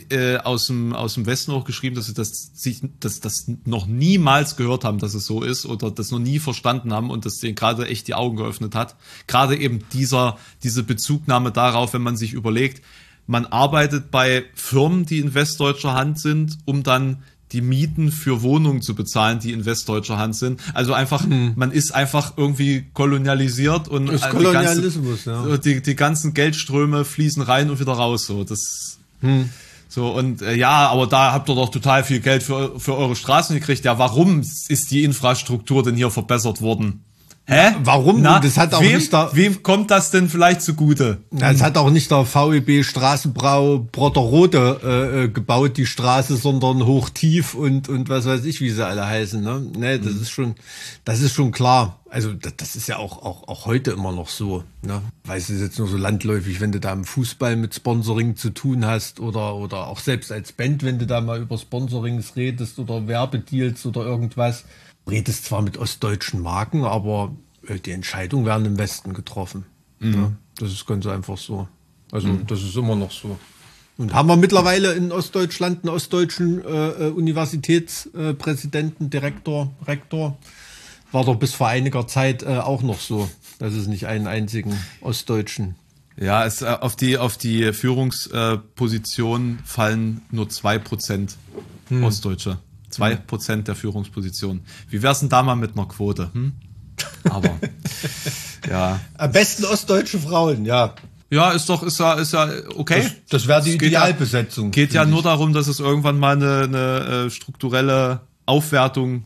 äh, aus, dem, aus dem Westen auch geschrieben, dass sie das, sich, dass das noch niemals gehört haben, dass es so ist oder das noch nie verstanden haben und das denen gerade echt die Augen geöffnet hat. Gerade eben dieser, diese Bezugnahme darauf, wenn man sich überlegt, man arbeitet bei Firmen, die in westdeutscher Hand sind, um dann die Mieten für Wohnungen zu bezahlen, die in westdeutscher Hand sind. Also einfach, man ist einfach irgendwie kolonialisiert und Hm. Äh, die Kolonialismus, ganzen, ja. die, die ganzen Geldströme fließen rein und wieder raus. So, das, Hm. So und äh, ja, aber da habt ihr doch total viel Geld für, für eure Straßen gekriegt. Ja, warum ist die Infrastruktur denn hier verbessert worden? Hä? warum? Na, das hat auch wem, nicht da- wem kommt das denn vielleicht zugute? Ja, es hat auch nicht der VEB Straßenbrau Brotterode äh, äh, gebaut, die Straße, sondern hochtief und, und was weiß ich, wie sie alle heißen. Ne? Nee, das ist schon, das ist schon klar. Also das, das ist ja auch, auch, auch heute immer noch so. Ne? Weiß es jetzt nur so landläufig, wenn du da im Fußball mit Sponsoring zu tun hast oder, oder auch selbst als Band, wenn du da mal über Sponsorings redest oder Werbedeals oder irgendwas. Redest zwar mit ostdeutschen Marken, aber äh, die Entscheidungen werden im Westen getroffen. Ne? Das ist ganz einfach so. Also das ist immer noch so. Und haben wir mittlerweile in Ostdeutschland einen ostdeutschen äh, äh, Universitätspräsidenten, Direktor, Rektor. War doch bis vor einiger Zeit äh, auch noch so, dass es nicht einen einzigen Ostdeutschen. Ja, es, äh, auf die, auf die Führungsposition fallen nur zwei Prozent Hm. Ostdeutsche. Zwei Prozent der Führungspositionen. Wie wär's denn da mal mit einer Quote? Hm? Aber, ja. Am besten ostdeutsche Frauen, ja. Ja, ist doch, ist ja, ist ja okay. Das, das wäre die Es geht ja- Idealbesetzung. Geht ja nur darum, dass es irgendwann mal eine, eine äh, strukturelle Aufwertung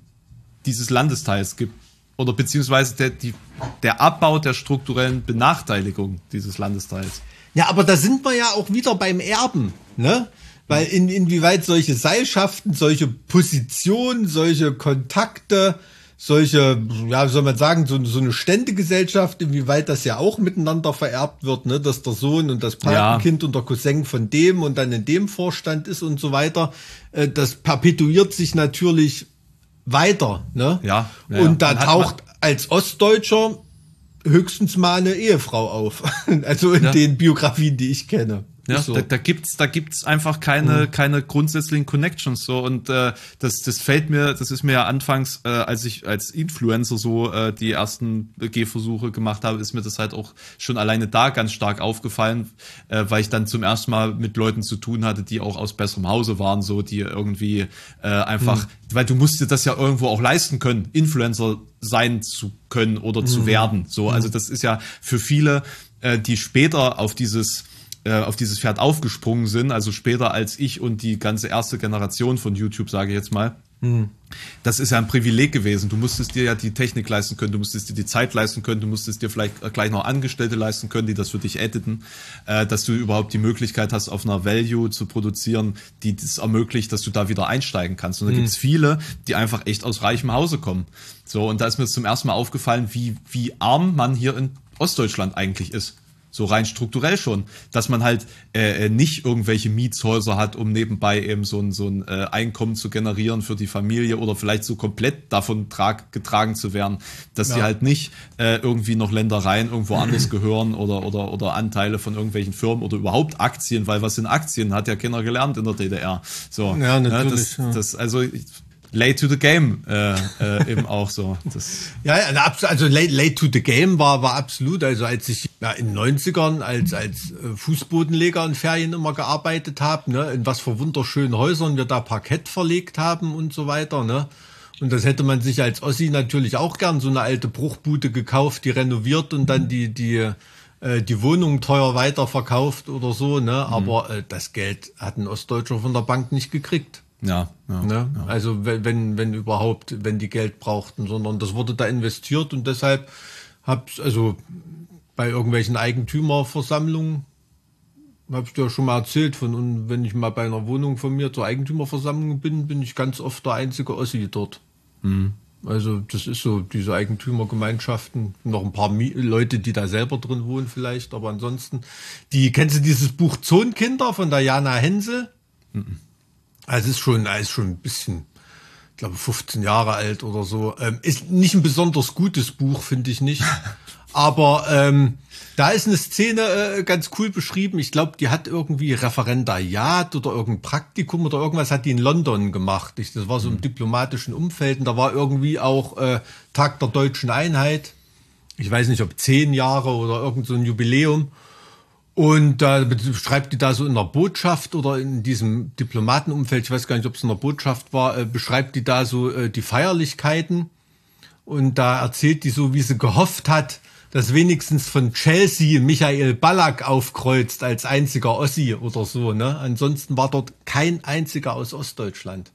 dieses Landesteils gibt. Oder beziehungsweise der, die, der Abbau der strukturellen Benachteiligung dieses Landesteils. Ja, aber da sind wir ja auch wieder beim Erben, ne? Weil in, inwieweit solche Seilschaften, solche Positionen, solche Kontakte, solche, ja, wie soll man sagen, so, so eine Ständegesellschaft, inwieweit das ja auch miteinander vererbt wird, ne? Dass der Sohn und das Patenkind und der Cousin von dem und dann in dem Vorstand ist und so weiter. Äh, Das perpetuiert sich natürlich weiter, ne? Ja, ja, ja. und da taucht als Ostdeutscher höchstens mal eine Ehefrau auf. Also in Ja. den Biografien, die ich kenne. Ja, so. da, da gibt's da gibt's einfach keine Mhm. keine grundsätzlichen Connections so. Und äh, das das fällt mir das ist mir ja anfangs äh, als ich als Influencer so äh, die ersten Gehversuche gemacht habe ist mir das halt auch schon alleine da ganz stark aufgefallen äh, weil ich dann zum ersten Mal mit Leuten zu tun hatte die auch aus besserem Hause waren so die irgendwie äh, einfach weil du musst dir das ja irgendwo auch leisten können Influencer sein zu können oder zu werden so. Also das ist ja für viele äh, die später auf dieses äh, auf dieses Pferd aufgesprungen sind, also später als ich und die ganze erste Generation von YouTube, sage ich jetzt mal. Das ist ja ein Privileg gewesen. Du musstest dir ja die Technik leisten können, du musstest dir die Zeit leisten können, du musstest dir vielleicht gleich noch Angestellte leisten können, die das für dich editen, äh, dass du überhaupt die Möglichkeit hast, auf einer Value zu produzieren, die das ermöglicht, dass du da wieder einsteigen kannst. Und da gibt's viele, die einfach echt aus reichem Hause kommen. So, und da ist mir zum ersten Mal aufgefallen, wie, wie arm man hier in Ostdeutschland eigentlich ist. So rein strukturell schon, dass man halt äh, nicht irgendwelche Mietshäuser hat, um nebenbei eben so ein, so ein äh, Einkommen zu generieren für die Familie oder vielleicht so komplett davon trag, getragen zu werden, dass die halt nicht äh, irgendwie noch Ländereien irgendwo anders gehören oder, oder, oder Anteile von irgendwelchen Firmen oder überhaupt Aktien, weil was sind Aktien, hat ja keiner gelernt in der DDR. So, Ja, ne, natürlich, das, ja. das, also late to the game äh, äh, eben auch so. Das, Ja, also late, late to the game war, war absolut. Also als ich ja, in den 90ern als, als äh, Fußbodenleger in Ferien immer gearbeitet habe, ne, in was für wunderschönen Häusern wir da Parkett verlegt haben und so weiter, ne. Und das hätte man sich als Ossi natürlich auch gern so eine alte Bruchbude gekauft, die renoviert und dann die, die, äh, die Wohnung teuer weiterverkauft oder so, ne. Aber äh, das Geld hat ein Ostdeutscher von der Bank nicht gekriegt. Ja, ja. Ne? Also wenn, wenn, wenn überhaupt, wenn die Geld brauchten, sondern das wurde da investiert und deshalb hab's, also bei irgendwelchen Eigentümerversammlungen, habe ich dir schon mal erzählt, von und wenn ich mal bei einer Wohnung von mir zur Eigentümerversammlung bin, bin ich ganz oft der einzige Ossi dort. Also das ist so, diese Eigentümergemeinschaften, noch ein paar Mi Leute, die da selber drin wohnen vielleicht, aber ansonsten, die, kennst du dieses Buch Zonkinder von der Jana Hensel? Also es ist schon, es ist schon ein bisschen, ich glaube 15 Jahre alt oder so. Ähm, ist nicht ein besonders gutes Buch, finde ich nicht. Aber ähm, da ist eine Szene äh, ganz cool beschrieben. Ich glaube, die hat irgendwie Referendariat oder irgendein Praktikum oder irgendwas hat die in London gemacht. Ich, das war so im diplomatischen Umfeld und da war irgendwie auch äh, Tag der deutschen Einheit. Ich weiß nicht, ob zehn Jahre oder irgend so ein Jubiläum. Und da beschreibt die da so in der Botschaft oder in diesem Diplomatenumfeld, ich weiß gar nicht, ob es in der Botschaft war, äh, beschreibt die da so äh, die Feierlichkeiten. Und da erzählt die so, wie sie gehofft hat, dass wenigstens von Chelsea Michael Ballack aufkreuzt als einziger Ossi oder so. Ne? Ansonsten war dort kein einziger aus Ostdeutschland.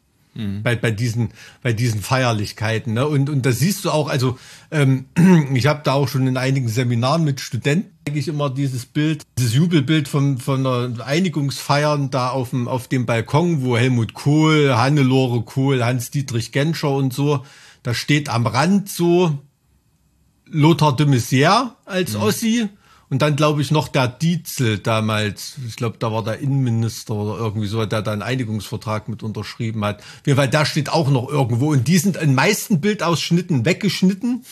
Bei, bei diesen bei diesen Feierlichkeiten ne? und und da siehst du auch also ähm, ich habe da auch schon in einigen Seminaren mit Studenten eigentlich immer dieses Bild dieses Jubelbild von von der Einigungsfeiern da auf dem auf dem Balkon wo Helmut Kohl Hannelore Kohl Hans Dietrich Genscher und so da steht am Rand so Lothar de Maizière als Ossi und dann glaube ich noch der Dietzel damals, ich glaube, da war der Innenminister oder irgendwie so, der da einen Einigungsvertrag mit unterschrieben hat. Fall, da steht auch noch irgendwo und die sind in meisten Bildausschnitten weggeschnitten.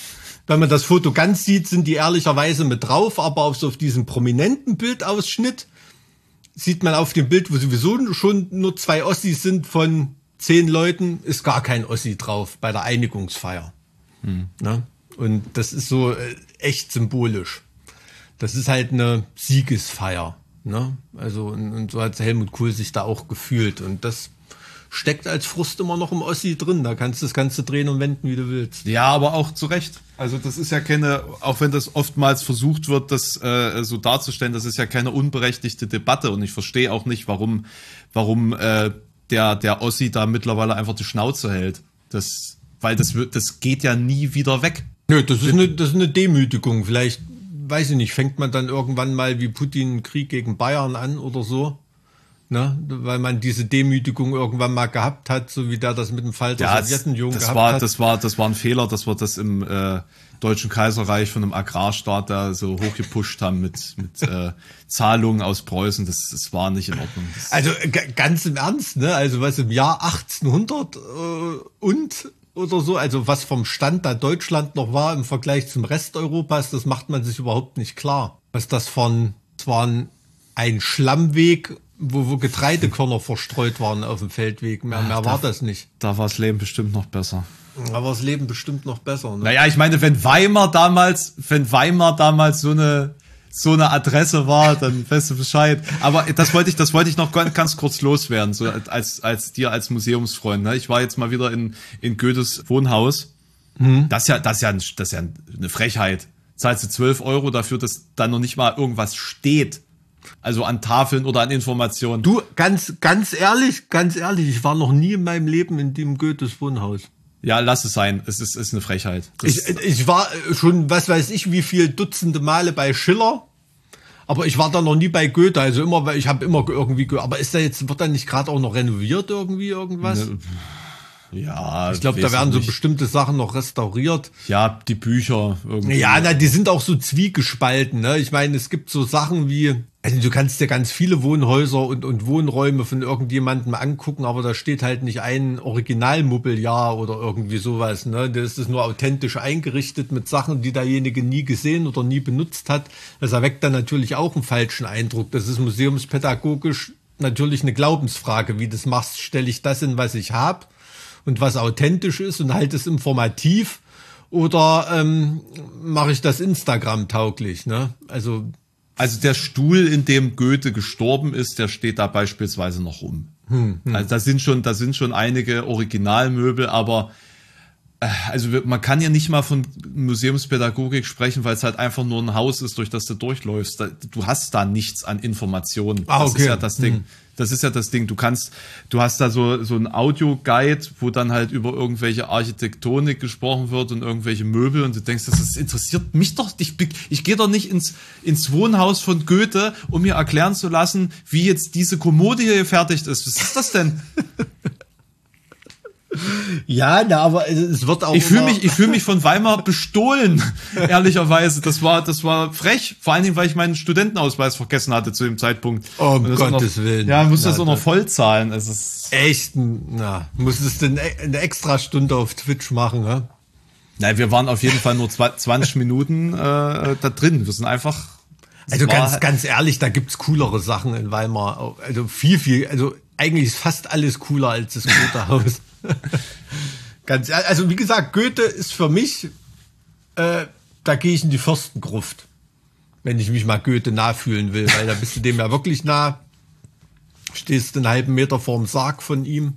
Wenn man das Foto ganz sieht, sind die ehrlicherweise mit drauf, aber auf so auf diesem prominenten Bildausschnitt sieht man auf dem Bild, wo sowieso schon nur zwei Ossis sind von zehn Leuten, ist gar kein Ossi drauf bei der Einigungsfeier. Ne? Und das ist so äh, echt symbolisch. Das ist halt eine Siegesfeier. Ne? Also, und, und so hat Helmut Kohl sich da auch gefühlt. Und das steckt als Frust immer noch im Ossi drin. Da kannst du das Ganze drehen und wenden, wie du willst. Ja, aber auch zu Recht. Also das ist ja keine, auch wenn das oftmals versucht wird, das äh, so darzustellen, das ist ja keine unberechtigte Debatte und ich verstehe auch nicht, warum, warum äh, der der Ossi da mittlerweile einfach die Schnauze hält. Das, weil das wird, das geht ja nie wieder weg. Nö, das ist eine, das ist eine Demütigung. Vielleicht, weiß ich nicht, fängt man dann irgendwann mal wie Putin einen Krieg gegen Bayern an oder so. Ne? Weil man diese Demütigung irgendwann mal gehabt hat, so wie der das mit dem Fall der Ja, Sowjetunion das gehabt war, hat. das war, das war ein Fehler, dass wir das im äh, Deutschen Kaiserreich von einem Agrarstaat da so hochgepusht haben mit, mit äh, Zahlungen aus Preußen. Das, das war nicht in Ordnung. Das, Also ganz im Ernst, ne? Also was im Jahr 1800 äh, und oder so, also was vom Stand da Deutschland noch war im Vergleich zum Rest Europas, das macht man sich überhaupt nicht klar. Was das von, es waren ein Schlammweg, wo, wo Getreidekörner verstreut waren auf dem Feldweg. Mehr, mehr war das nicht. Da war das Leben bestimmt noch besser. Da war das Leben bestimmt noch besser. Ne? Naja, ich meine, wenn Weimar damals, wenn Weimar damals so eine so eine Adresse war, dann weißt du Bescheid. Aber das wollte ich, das wollte ich noch ganz, kurz loswerden, so als als dir als Museumsfreund. Ne? Ich war jetzt mal wieder in in Goethes Wohnhaus. Mhm. Das ist ja, das ist ja, das ist ja eine Frechheit. Zahlst du 12 Euro dafür, dass da noch nicht mal irgendwas steht. Also an Tafeln oder an Informationen. Du, ganz, ganz ehrlich, ganz ehrlich, ich war noch nie in meinem Leben in dem Goethes Wohnhaus. Ja, lass es sein. Es ist, ist eine Frechheit. Ich, ich war schon, was weiß ich, wie viel Dutzende Male bei Schiller. Aber ich war da noch nie bei Goethe, also immer, weil ich habe immer irgendwie, aber ist da jetzt, wird da nicht gerade auch noch renoviert irgendwie irgendwas? Ne, ja, ich glaube, da werden so bestimmte Sachen noch restauriert. Ja, die Bücher irgendwie. Ja, na, die sind auch so zwiegespalten. Ne? Ich meine, es gibt so Sachen wie, also du kannst dir ganz viele Wohnhäuser und, und Wohnräume von irgendjemandem angucken, aber da steht halt nicht ein Originalmobiliar oder irgendwie sowas. Ne? Das ist nur authentisch eingerichtet mit Sachen, die derjenige nie gesehen oder nie benutzt hat. Das erweckt dann natürlich auch einen falschen Eindruck. Das ist museumspädagogisch natürlich eine Glaubensfrage. Wie das machst, stelle ich das in, was ich habe und was authentisch ist und halt es informativ oder ähm, mache ich das Instagram tauglich? Ne? Also also der Stuhl, in dem Goethe gestorben ist, der steht da beispielsweise noch rum. Hm, hm. Also da sind schon, da sind schon einige Originalmöbel, aber äh, also man kann ja nicht mal von Museumspädagogik sprechen, weil es halt einfach nur ein Haus ist, durch das du durchläufst. Du hast da nichts an Informationen. Ah, okay. Das ist ja das Ding. Hm. Das ist ja das Ding. Du kannst, du hast da so, so ein Audio-Guide, wo dann halt über irgendwelche Architektonik gesprochen wird und irgendwelche Möbel und du denkst, das, das interessiert mich doch. Ich, ich gehe doch nicht ins, ins Wohnhaus von Goethe, um mir erklären zu lassen, wie jetzt diese Kommode hier gefertigt ist. Was ist das denn? Ja, na, aber es wird auch. Ich fühle mich, ich fühle mich von Weimar bestohlen, ehrlicherweise. Das war, das war frech. Vor allen Dingen, weil ich meinen Studentenausweis vergessen hatte zu dem Zeitpunkt. Oh, um Gottes noch, Willen. Ja, musste das auch noch voll zahlen. Es ist echt, na, musstest du eine extra Stunde auf Twitch machen, ne? Nein, wir waren auf jeden Fall nur 20 Minuten äh, da drin. Wir sind einfach. Also ganz, ganz ehrlich, da gibt's coolere Sachen in Weimar. Also viel, viel, also eigentlich ist fast alles cooler als das Goethe-Haus. Ganz, also wie gesagt, Goethe ist für mich, äh, da gehe ich in die Fürstengruft, wenn ich mich mal Goethe nah fühlen will, weil da bist du dem ja wirklich nah. Stehst einen halben Meter vorm Sarg von ihm.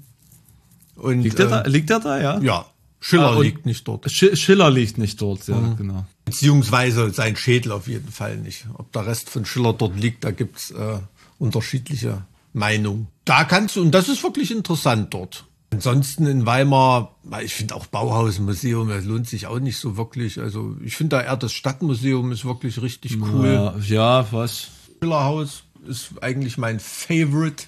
Und, liegt, der äh, da, liegt der da, ja? Ja. Schiller ah, liegt nicht dort. Schiller liegt nicht dort, ja, mhm. genau. Beziehungsweise sein Schädel auf jeden Fall nicht. Ob der Rest von Schiller dort liegt, da gibt's äh, unterschiedliche Meinungen. Da kannst du, und das ist wirklich interessant dort. Ansonsten in Weimar, ich finde auch Bauhausmuseum, das lohnt sich auch nicht so wirklich. Also ich finde da eher das Stadtmuseum ist wirklich richtig cool. Ja, ja was? Schillerhaus ist eigentlich mein Favorite.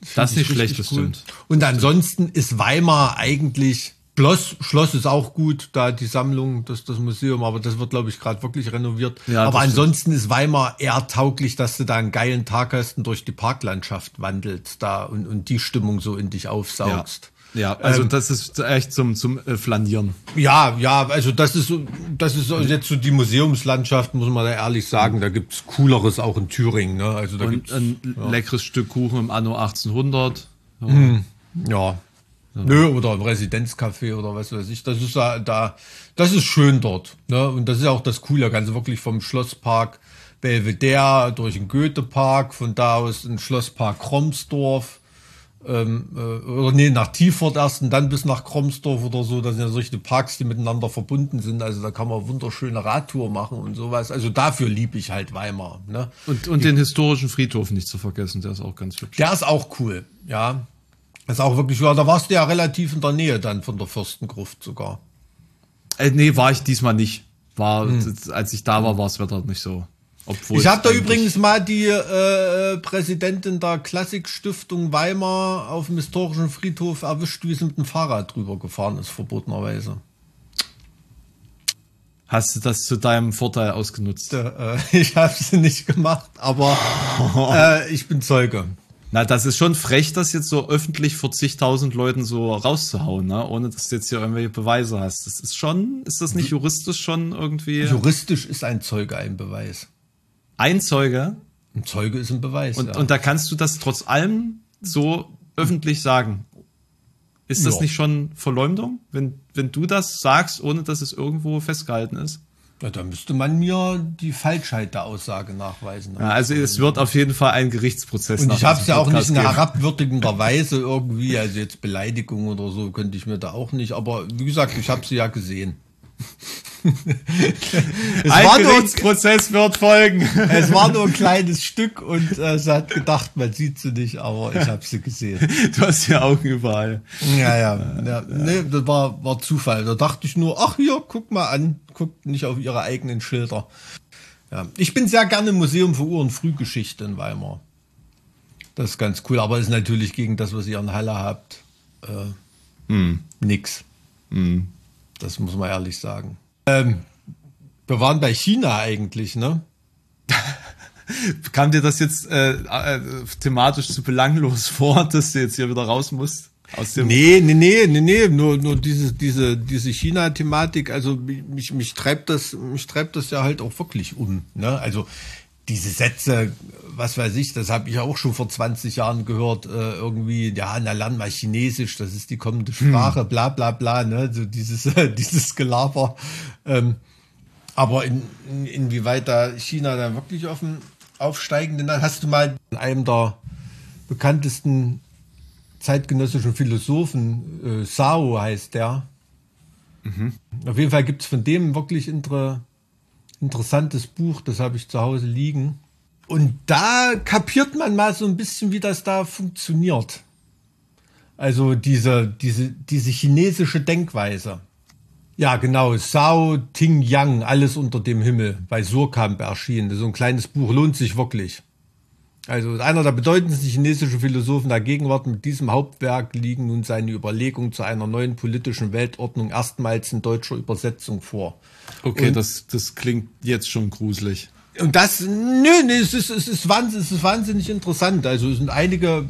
Das, das ist nicht schlecht, das cool. stimmt. Und ansonsten ist Weimar eigentlich Schloss, Schloss ist auch gut, da die Sammlung, das, das Museum, aber das wird, glaube ich, gerade wirklich renoviert. Ja, aber ansonsten ist Weimar eher tauglich, dass du da einen geilen Tag hast und durch die Parklandschaft wandelst da und, und die Stimmung so in dich aufsaugst. Ja. Ja, also ähm, das ist echt zum zum äh, Flanieren. Ja, ja, also das ist das ist jetzt so die Museumslandschaft, muss man da ehrlich sagen. Da gibt's cooleres auch in Thüringen. Ne? Also da und gibt's ein ja. leckeres Stück Kuchen im Anno 1800. Ja. Hm, ja, Nö, oder ein Residenzcafé oder was weiß ich. Das ist da, da das ist schön dort. Ne? Und das ist auch das Coole, ganz wirklich vom Schlosspark Belvedere durch den Goethepark, von da aus in Schlosspark Kromsdorf, ähm, äh, oder nee, nach Tiefort erst und dann bis nach Kromsdorf oder so. Das sind ja solche Parks, die miteinander verbunden sind. Also da kann man wunderschöne Radtour machen und sowas. Also dafür liebe ich halt Weimar. Ne? Und, und den historischen Friedhof nicht zu vergessen, der ist auch ganz hübsch. Der ist auch cool, ja. Das ist auch wirklich, ja, da warst du ja relativ in der Nähe dann von der Fürstengruft sogar. Äh, nee, war ich diesmal nicht. War, hm. als ich da war, war das Wetter nicht so. Obwohl ich habe da übrigens mal die äh, Präsidentin der Klassikstiftung Weimar auf dem historischen Friedhof erwischt, wie sie mit dem Fahrrad drüber gefahren ist, verbotenerweise. Hast du das zu deinem Vorteil ausgenutzt? Äh, ich habe sie nicht gemacht, aber äh, ich bin Zeuge. Na, das ist schon frech, das jetzt so öffentlich vor zigtausend Leuten so rauszuhauen, ne? ohne dass du jetzt hier irgendwelche Beweise hast. Das ist schon, ist das nicht juristisch schon irgendwie? Juristisch ist ein Zeuge ein Beweis. Ein Zeuge? Ein Zeuge ist ein Beweis. Und, ja. und da kannst du das trotz allem so öffentlich sagen. Ist das Ja. nicht schon Verleumdung, wenn, wenn du das sagst, ohne dass es irgendwo festgehalten ist? Ja, da müsste man mir die Falschheit der Aussage nachweisen. Ja, also es wird auf jeden Fall ein Gerichtsprozess. Und ich habe es ja auch nicht in herabwürdigender Weise irgendwie, also jetzt Beleidigung oder so könnte ich mir da auch nicht, aber wie gesagt, ich habe sie ja gesehen. Es, Ein war nur, Gerichtsprozess wird folgen. es war nur ein kleines Stück und äh, sie hat gedacht, man sieht sie nicht, aber ich habe sie gesehen. Du hast ja Augen überall. Ja, ja, ja. Nee, das war, war Zufall. Da dachte ich nur, ach hier, guck mal an, guckt nicht auf ihre eigenen Schilder. Ja. Ich bin sehr gerne im Museum für und Frühgeschichte in Weimar. Das ist ganz cool, aber ist natürlich gegen das, was ihr in Halle habt, äh, nix. Das muss man ehrlich sagen. Ähm, wir waren bei China eigentlich, ne? Kam dir das jetzt äh, äh, thematisch zu belanglos vor, dass du jetzt hier wieder raus musst? Aus dem Nee, nee, nee, nee, nee, nur, nur diese, diese, diese China-Thematik, also mich, mich treibt das, mich treibt das ja halt auch wirklich um, ne? Also, diese Sätze, was weiß ich, das habe ich auch schon vor 20 Jahren gehört, äh, irgendwie, ja, na lern mal Chinesisch, das ist die kommende Sprache, bla bla bla, ne? So dieses, dieses Gelaber. Ähm, aber in, in, inwieweit da China da wirklich auf dem aufsteigenden, hast du mal in einem der bekanntesten zeitgenössischen Philosophen, äh, Sao heißt der. Auf jeden Fall gibt es von dem wirklich inter, interessantes Buch, das habe ich zu Hause liegen. Und da kapiert man mal so ein bisschen, wie das da funktioniert. Also diese, diese, diese chinesische Denkweise. Ja, genau. Sao Ting Yang, alles unter dem Himmel, bei Surkamp erschienen. So ein kleines Buch, lohnt sich wirklich. Also einer der bedeutendsten chinesischen Philosophen der Gegenwart mit diesem Hauptwerk liegen nun seine Überlegungen zu einer neuen politischen Weltordnung erstmals in deutscher Übersetzung vor. Okay, das, das klingt jetzt schon gruselig. Und das, nö, nee, es ist, es ist, wahnsinnig, es ist wahnsinnig interessant. Also es sind einige,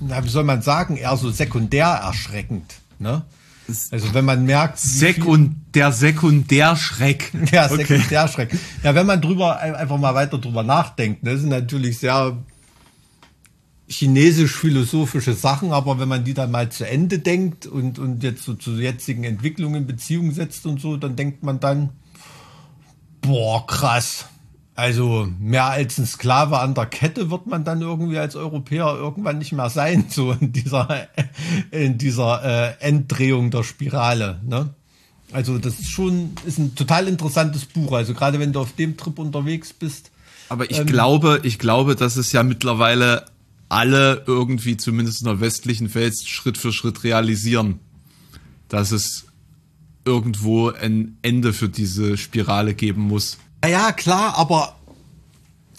na, wie soll man sagen, eher so sekundär erschreckend. Ne? Also wenn man merkt, Sekund, der Sekundärschreck. Ja, Sekundärschreck. Ja, wenn man drüber ein- einfach mal weiter drüber nachdenkt, ne, das sind natürlich sehr chinesisch-philosophische Sachen, aber wenn man die dann mal zu Ende denkt und, und jetzt so zu jetzigen Entwicklungen in Beziehung setzt und so, dann denkt man dann, boah, krass. Also mehr als ein Sklave an der Kette wird man dann irgendwie als Europäer irgendwann nicht mehr sein, so in dieser, in dieser äh, Enddrehung der Spirale. Ne? Also das ist schon ist ein total interessantes Buch. Also gerade wenn du auf dem Trip unterwegs bist. Aber ich glaube, ich glaube, dass es ja mittlerweile alle irgendwie zumindest in der westlichen Welt Schritt für Schritt realisieren, dass es irgendwo ein Ende für diese Spirale geben muss. Ja, ja, klar, aber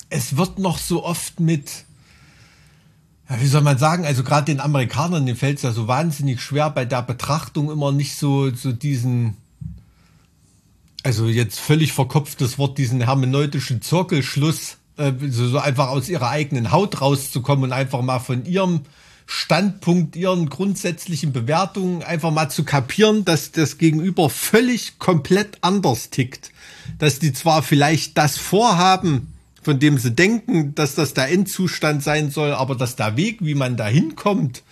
es wird noch so oft mit, ja, wie soll man sagen, also gerade den Amerikanern, denen fällt es ja so wahnsinnig schwer bei der Betrachtung immer nicht so, so diesen, also jetzt völlig verkopftes Wort, diesen hermeneutischen Zirkelschluss, äh, so, so einfach aus ihrer eigenen Haut rauszukommen und einfach mal von ihrem Standpunkt, ihren grundsätzlichen Bewertungen einfach mal zu kapieren, dass das Gegenüber völlig komplett anders tickt. Dass die zwar vielleicht das vorhaben, von dem sie denken, dass das der Endzustand sein soll, aber dass der Weg, wie man da hinkommt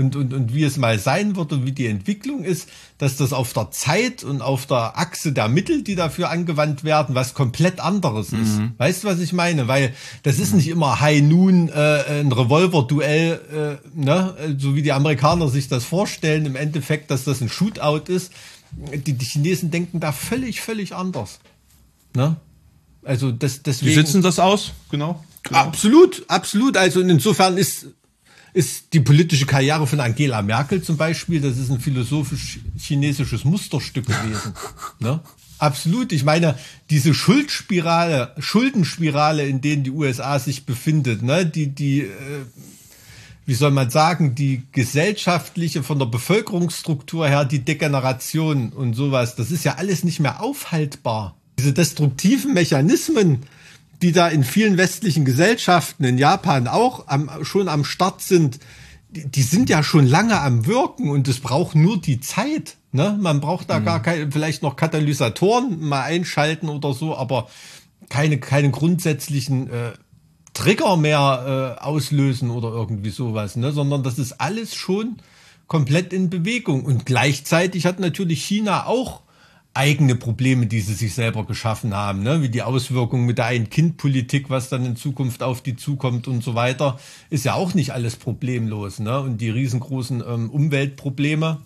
und, und, und wie es mal sein wird und wie die Entwicklung ist, dass das auf der Zeit und auf der Achse der Mittel, die dafür angewandt werden, was komplett anderes ist. Weißt du, was ich meine? Weil das ist nicht immer High Noon, äh, ein Revolver-Duell, äh, ne? so wie die Amerikaner sich das vorstellen, im Endeffekt, dass das ein Shootout ist. Die, die Chinesen denken da völlig, völlig anders. Ne? Also das, deswegen. Wie sitzen das aus? Genau. Absolut, absolut. Also insofern ist, ist die politische Karriere von Angela Merkel zum Beispiel, das ist ein philosophisch-chinesisches Musterstück gewesen. ne? Absolut. Ich meine, diese Schuldspirale, Schuldenspirale, in denen die USA sich befindet, ne, die, die, äh, wie soll man sagen, die gesellschaftliche, von der Bevölkerungsstruktur her, die Degeneration und sowas, das ist ja alles nicht mehr aufhaltbar. Diese destruktiven Mechanismen, die da in vielen westlichen Gesellschaften, in Japan auch am, schon am Start sind, die, die sind ja schon lange am Wirken und es braucht nur die Zeit. Ne? Man braucht da gar keine, vielleicht noch Katalysatoren mal einschalten oder so, aber keine, keine grundsätzlichen äh, Trigger mehr äh, auslösen oder irgendwie sowas, ne? sondern das ist alles schon komplett in Bewegung. Und gleichzeitig hat natürlich China auch eigene Probleme, die sie sich selber geschaffen haben, ne? wie die Auswirkungen mit der Ein-Kind-Politik, was dann in Zukunft auf die zukommt und so weiter, ist ja auch nicht alles problemlos. Ne? Und die riesengroßen ähm, Umweltprobleme,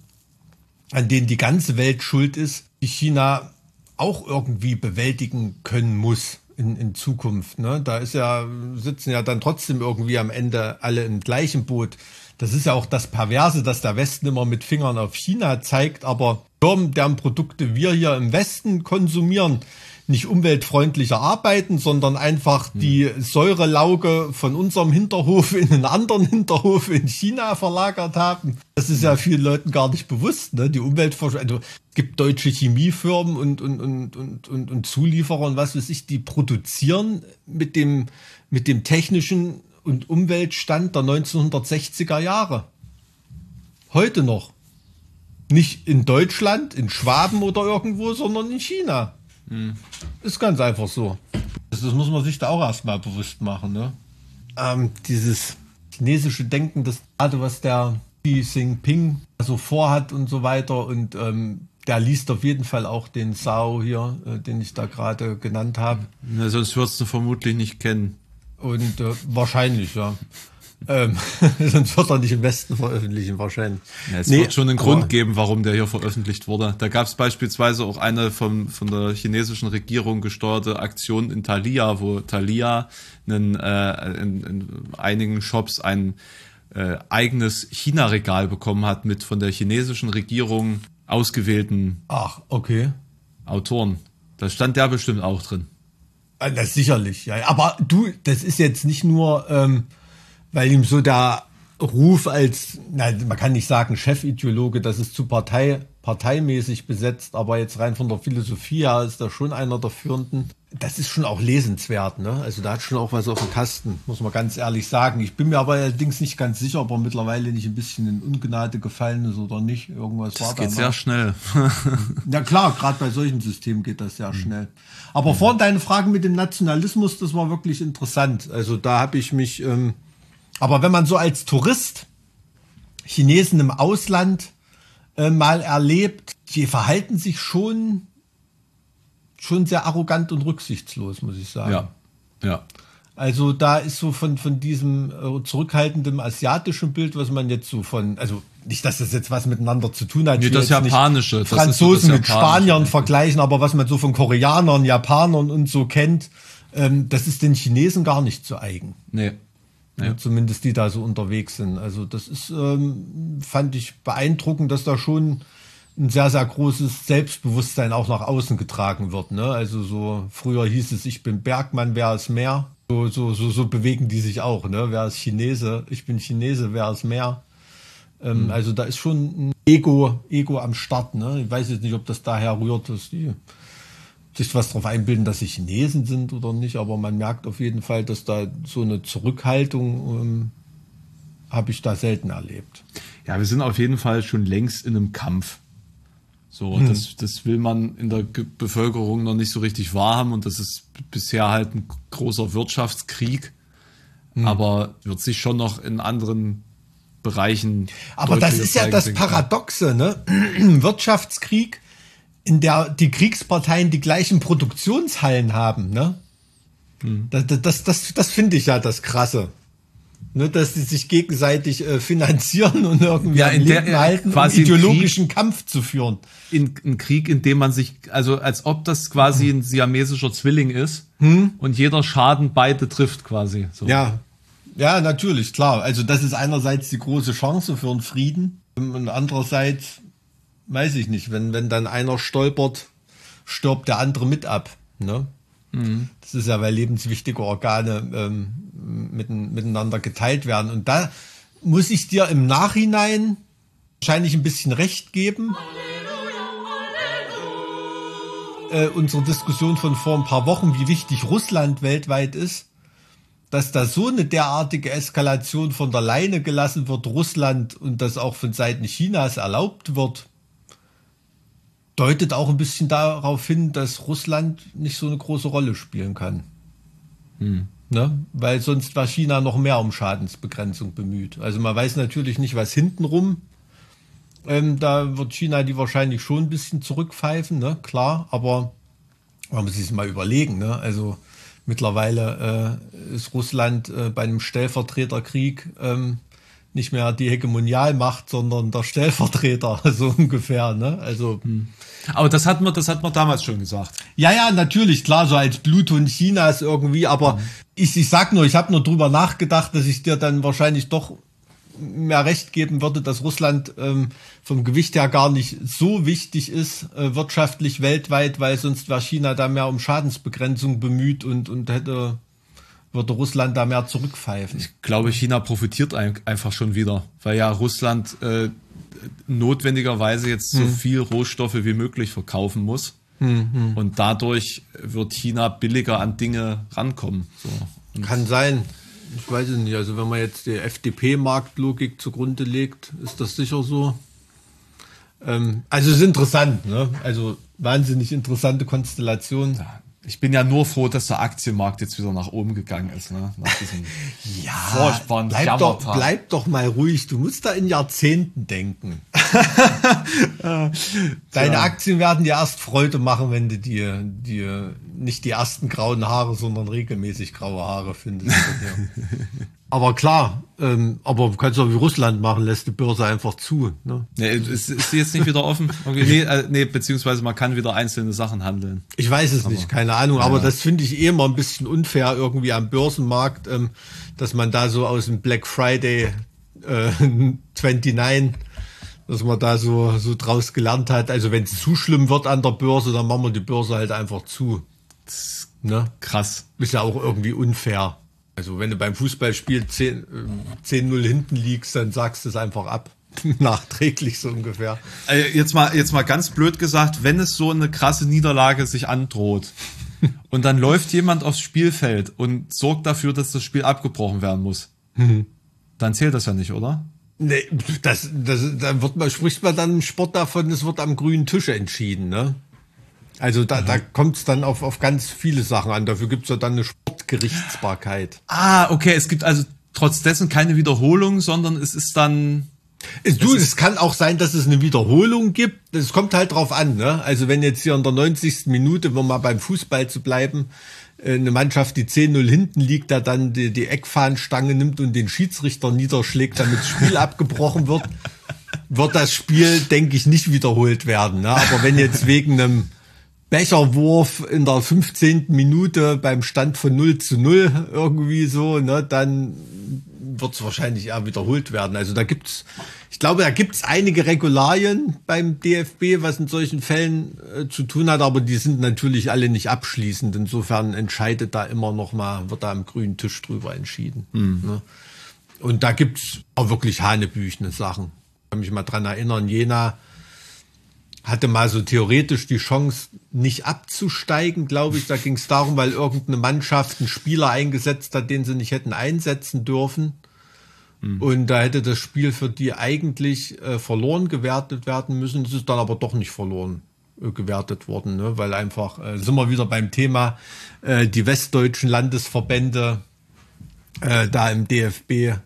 an denen die ganze Welt schuld ist, die China auch irgendwie bewältigen können muss in, in Zukunft. Ne? Da ist ja, sitzen ja dann trotzdem irgendwie am Ende alle im gleichen Boot. Das ist ja auch das Perverse, dass der Westen immer mit Fingern auf China zeigt, aber Firmen, deren Produkte wir hier im Westen konsumieren, nicht umweltfreundlicher arbeiten, sondern einfach hm. die Säurelauge von unserem Hinterhof in einen anderen Hinterhof in China verlagert haben. Das ist ja vielen Leuten gar nicht bewusst. Ne? Die Umweltforschung, also es gibt deutsche Chemiefirmen und, und, und, und, und, und Zulieferer und was weiß ich, die produzieren mit dem, mit dem technischen und Umweltstand der 1960er Jahre. Heute noch. Nicht in Deutschland, in Schwaben oder irgendwo, sondern in China. Hm. Ist ganz einfach so. Das, das, muss man sich da auch erstmal bewusst machen. Ne? Ähm, dieses chinesische Denken, das gerade was der Xi Jinping so vorhat und so weiter. Und ähm, der liest auf jeden Fall auch den Sao hier, äh, den ich da gerade genannt habe. Ja, sonst würdest du vermutlich nicht kennen. Und äh, wahrscheinlich, ja. Ähm, sonst wird er nicht im Westen veröffentlichen, wahrscheinlich. Ja, es nee, wird schon einen Grund geben, warum der hier veröffentlicht wurde. Da gab es beispielsweise auch eine vom, von der chinesischen Regierung gesteuerte Aktion in Thalia, wo Thalia einen, äh, in, in einigen Shops ein äh, eigenes China-Regal bekommen hat mit von der chinesischen Regierung ausgewählten Ach, okay. Autoren. Da stand der bestimmt auch drin. Ah, das sicherlich, ja. Aber du, das ist jetzt nicht nur, ähm, weil ihm so der Ruf als, na, man kann nicht sagen Chefideologe, das ist zu Partei, parteimäßig besetzt, aber jetzt rein von der Philosophie her ist er schon einer der führenden. Das ist schon auch lesenswert, ne? Also da hat schon auch was auf dem Kasten, muss man ganz ehrlich sagen. Ich bin mir aber allerdings nicht ganz sicher, ob er mittlerweile nicht ein bisschen in Ungnade gefallen ist oder nicht. Irgendwas das war geht da sehr schnell. ja klar, gerade bei solchen Systemen geht das sehr mhm. schnell. Aber mhm. vorhin deine Fragen mit dem Nationalismus, das war wirklich interessant. Also da habe ich mich, ähm, aber wenn man so als Tourist Chinesen im Ausland äh, mal erlebt, die verhalten sich schon, schon sehr arrogant und rücksichtslos, muss ich sagen. Ja, ja. Also da ist so von, von diesem äh, zurückhaltenden asiatischen Bild, was man jetzt so von, also nicht, dass das jetzt was miteinander zu tun hat. Nee, das Japanische. Das Franzosen so das mit Spaniern vergleichen, aber was man so von Koreanern, Japanern und so kennt, ähm, das ist den Chinesen gar nicht zu eigen. Nee. Ja, zumindest die da so unterwegs sind. Also das ist, ähm, fand ich beeindruckend, dass da schon ein sehr, sehr großes Selbstbewusstsein auch nach außen getragen wird. Ne? Also so früher hieß es, ich bin Bergmann, wer ist mehr? So, so, so, so bewegen die sich auch, ne? Wer ist Chinese? Ich bin Chinese, wer ist mehr? Ähm, mhm. Also da ist schon ein Ego, Ego am Start, ne? Ich weiß jetzt nicht, ob das daher rührt, dass die sich was darauf einbilden, dass sie Chinesen sind oder nicht, aber man merkt auf jeden Fall, dass da so eine Zurückhaltung ähm, habe ich da selten erlebt. Ja, wir sind auf jeden Fall schon längst in einem Kampf. So, hm. das, das will man in der Bevölkerung noch nicht so richtig wahrhaben und das ist bisher halt ein großer Wirtschaftskrieg, hm. aber wird sich schon noch in anderen Bereichen. Aber das ist ja das Paradoxe, ne? Wirtschaftskrieg, in der die Kriegsparteien die gleichen Produktionshallen haben, ne? Hm. Das, das, das, das finde ich ja das Krasse ne, dass sie sich gegenseitig äh, finanzieren und irgendwie ja, in der, halten, quasi um ideologischen Krieg, Kampf zu führen. In ein Krieg, in dem man sich, also als ob das quasi ein siamesischer Zwilling ist hm? und jeder Schaden beide trifft quasi. So. Ja, ja, natürlich, klar. Also das ist einerseits die große Chance für einen Frieden und andererseits weiß ich nicht, wenn, wenn dann einer stolpert, stirbt der andere mit ab. Ne? Mhm. Das ist ja, weil lebenswichtige Organe ähm, miteinander geteilt werden. Und da muss ich dir im Nachhinein wahrscheinlich ein bisschen recht geben. Äh, unsere Diskussion von vor ein paar Wochen, wie wichtig Russland weltweit ist, dass da so eine derartige Eskalation von der Leine gelassen wird, Russland und das auch von Seiten Chinas erlaubt wird, deutet auch ein bisschen darauf hin, dass Russland nicht so eine große Rolle spielen kann. Hm. Ne? Weil sonst war China noch mehr um Schadensbegrenzung bemüht. Also man weiß natürlich nicht, was hintenrum. Ähm, da wird China die wahrscheinlich schon ein bisschen zurückpfeifen, ne? klar, aber man muss sich mal überlegen. Ne? Also mittlerweile äh, ist Russland äh, bei einem Stellvertreterkrieg ähm, nicht mehr die Hegemonialmacht, sondern der Stellvertreter, so ungefähr. Ne? Also, hm. Aber das hat man, das hat man damals schon gesagt. Ja, ja, natürlich, klar, so als Bluthund Chinas irgendwie, aber mhm. ich, ich sag nur, ich habe nur drüber nachgedacht, dass ich dir dann wahrscheinlich doch mehr recht geben würde, dass Russland ähm, vom Gewicht her gar nicht so wichtig ist, äh, wirtschaftlich weltweit, weil sonst wäre China da mehr um Schadensbegrenzung bemüht und, und hätte würde Russland da mehr zurückpfeifen. Ich glaube, China profitiert einfach schon wieder, weil ja Russland äh, notwendigerweise jetzt so hm. viel Rohstoffe wie möglich verkaufen muss. Hm, hm. Und dadurch wird China billiger an Dinge rankommen. So. Kann sein. Ich weiß es nicht. Also wenn man jetzt die FDP-Marktlogik zugrunde legt, ist das sicher so. Ähm, also es ist interessant. Ne? Also wahnsinnig interessante Konstellation. Ja, ich bin ja nur froh, dass der Aktienmarkt jetzt wieder nach oben gegangen ist. Ne? Nach diesem ja, furchtbaren bleib doch, bleib doch mal ruhig. Du musst da in Jahrzehnten denken. Deine ja. Aktien werden dir erst Freude machen, wenn du dir, dir nicht die ersten grauen Haare, sondern regelmäßig graue Haare findest. Aber klar, ähm, aber du kannst auch wie Russland machen, lässt die Börse einfach zu. Ne? Nee, ist, ist sie jetzt nicht wieder offen? Nee, äh, nee, beziehungsweise man kann wieder einzelne Sachen handeln. Ich weiß es aber, nicht, keine Ahnung, ja. aber das finde ich eh immer ein bisschen unfair irgendwie am Börsenmarkt, ähm, dass man da so aus dem Black Friday äh, 29 dass man da so, so draus gelernt hat. Also wenn es zu schlimm wird an der Börse, dann machen wir die Börse halt einfach zu. Ne? Krass. Ist ja auch irgendwie unfair. Also wenn du beim Fußballspiel 10-0 10 hinten liegst, dann sagst du es einfach ab. Nachträglich so ungefähr. Äh, jetzt mal, jetzt mal ganz blöd gesagt, wenn es so eine krasse Niederlage sich androht und dann läuft jemand aufs Spielfeld und sorgt dafür, dass das Spiel abgebrochen werden muss, mhm. dann zählt das ja nicht, oder? Nee, das, das, dann wird man, spricht man dann im Sport davon, es wird am grünen Tisch entschieden, ne? Also da, da kommt es dann auf, auf ganz viele Sachen an. Dafür gibt es ja dann eine Sportgerichtsbarkeit. Ah, okay. Es gibt also trotz dessen keine Wiederholung, sondern es ist dann. Es, du, es kann auch sein, dass es eine Wiederholung gibt. Es kommt halt drauf an. Ne? Also wenn jetzt hier in der 90. Minute, um mal beim Fußball zu bleiben, äh, eine Mannschaft, die 10-0 hinten liegt, da dann die, die Eckfahnenstange nimmt und den Schiedsrichter niederschlägt, damit das Spiel abgebrochen wird, wird das Spiel, denke ich, nicht wiederholt werden. Ne? Aber wenn jetzt wegen einem Becherwurf in der 15. Minute beim Stand von 0 zu 0 irgendwie so, ne, dann wird es wahrscheinlich eher wiederholt werden. Also da gibt's, ich glaube, da gibt's einige Regularien beim DFB, was in solchen Fällen äh, zu tun hat, aber die sind natürlich alle nicht abschließend. Insofern entscheidet da immer noch mal, wird da am grünen Tisch drüber entschieden. Mhm. Ne? Und da gibt's auch wirklich hanebüchene Sachen. Ich kann mich mal dran erinnern, Jena hatte mal so theoretisch die Chance, nicht abzusteigen, glaube ich. Da ging es darum, weil irgendeine Mannschaft einen Spieler eingesetzt hat, den sie nicht hätten einsetzen dürfen. Mhm. Und da hätte das Spiel für die eigentlich äh, verloren gewertet werden müssen. Es ist dann aber doch nicht verloren äh, gewertet worden, ne? weil einfach, äh, sind wir wieder beim Thema, äh, die westdeutschen Landesverbände äh, da im DFB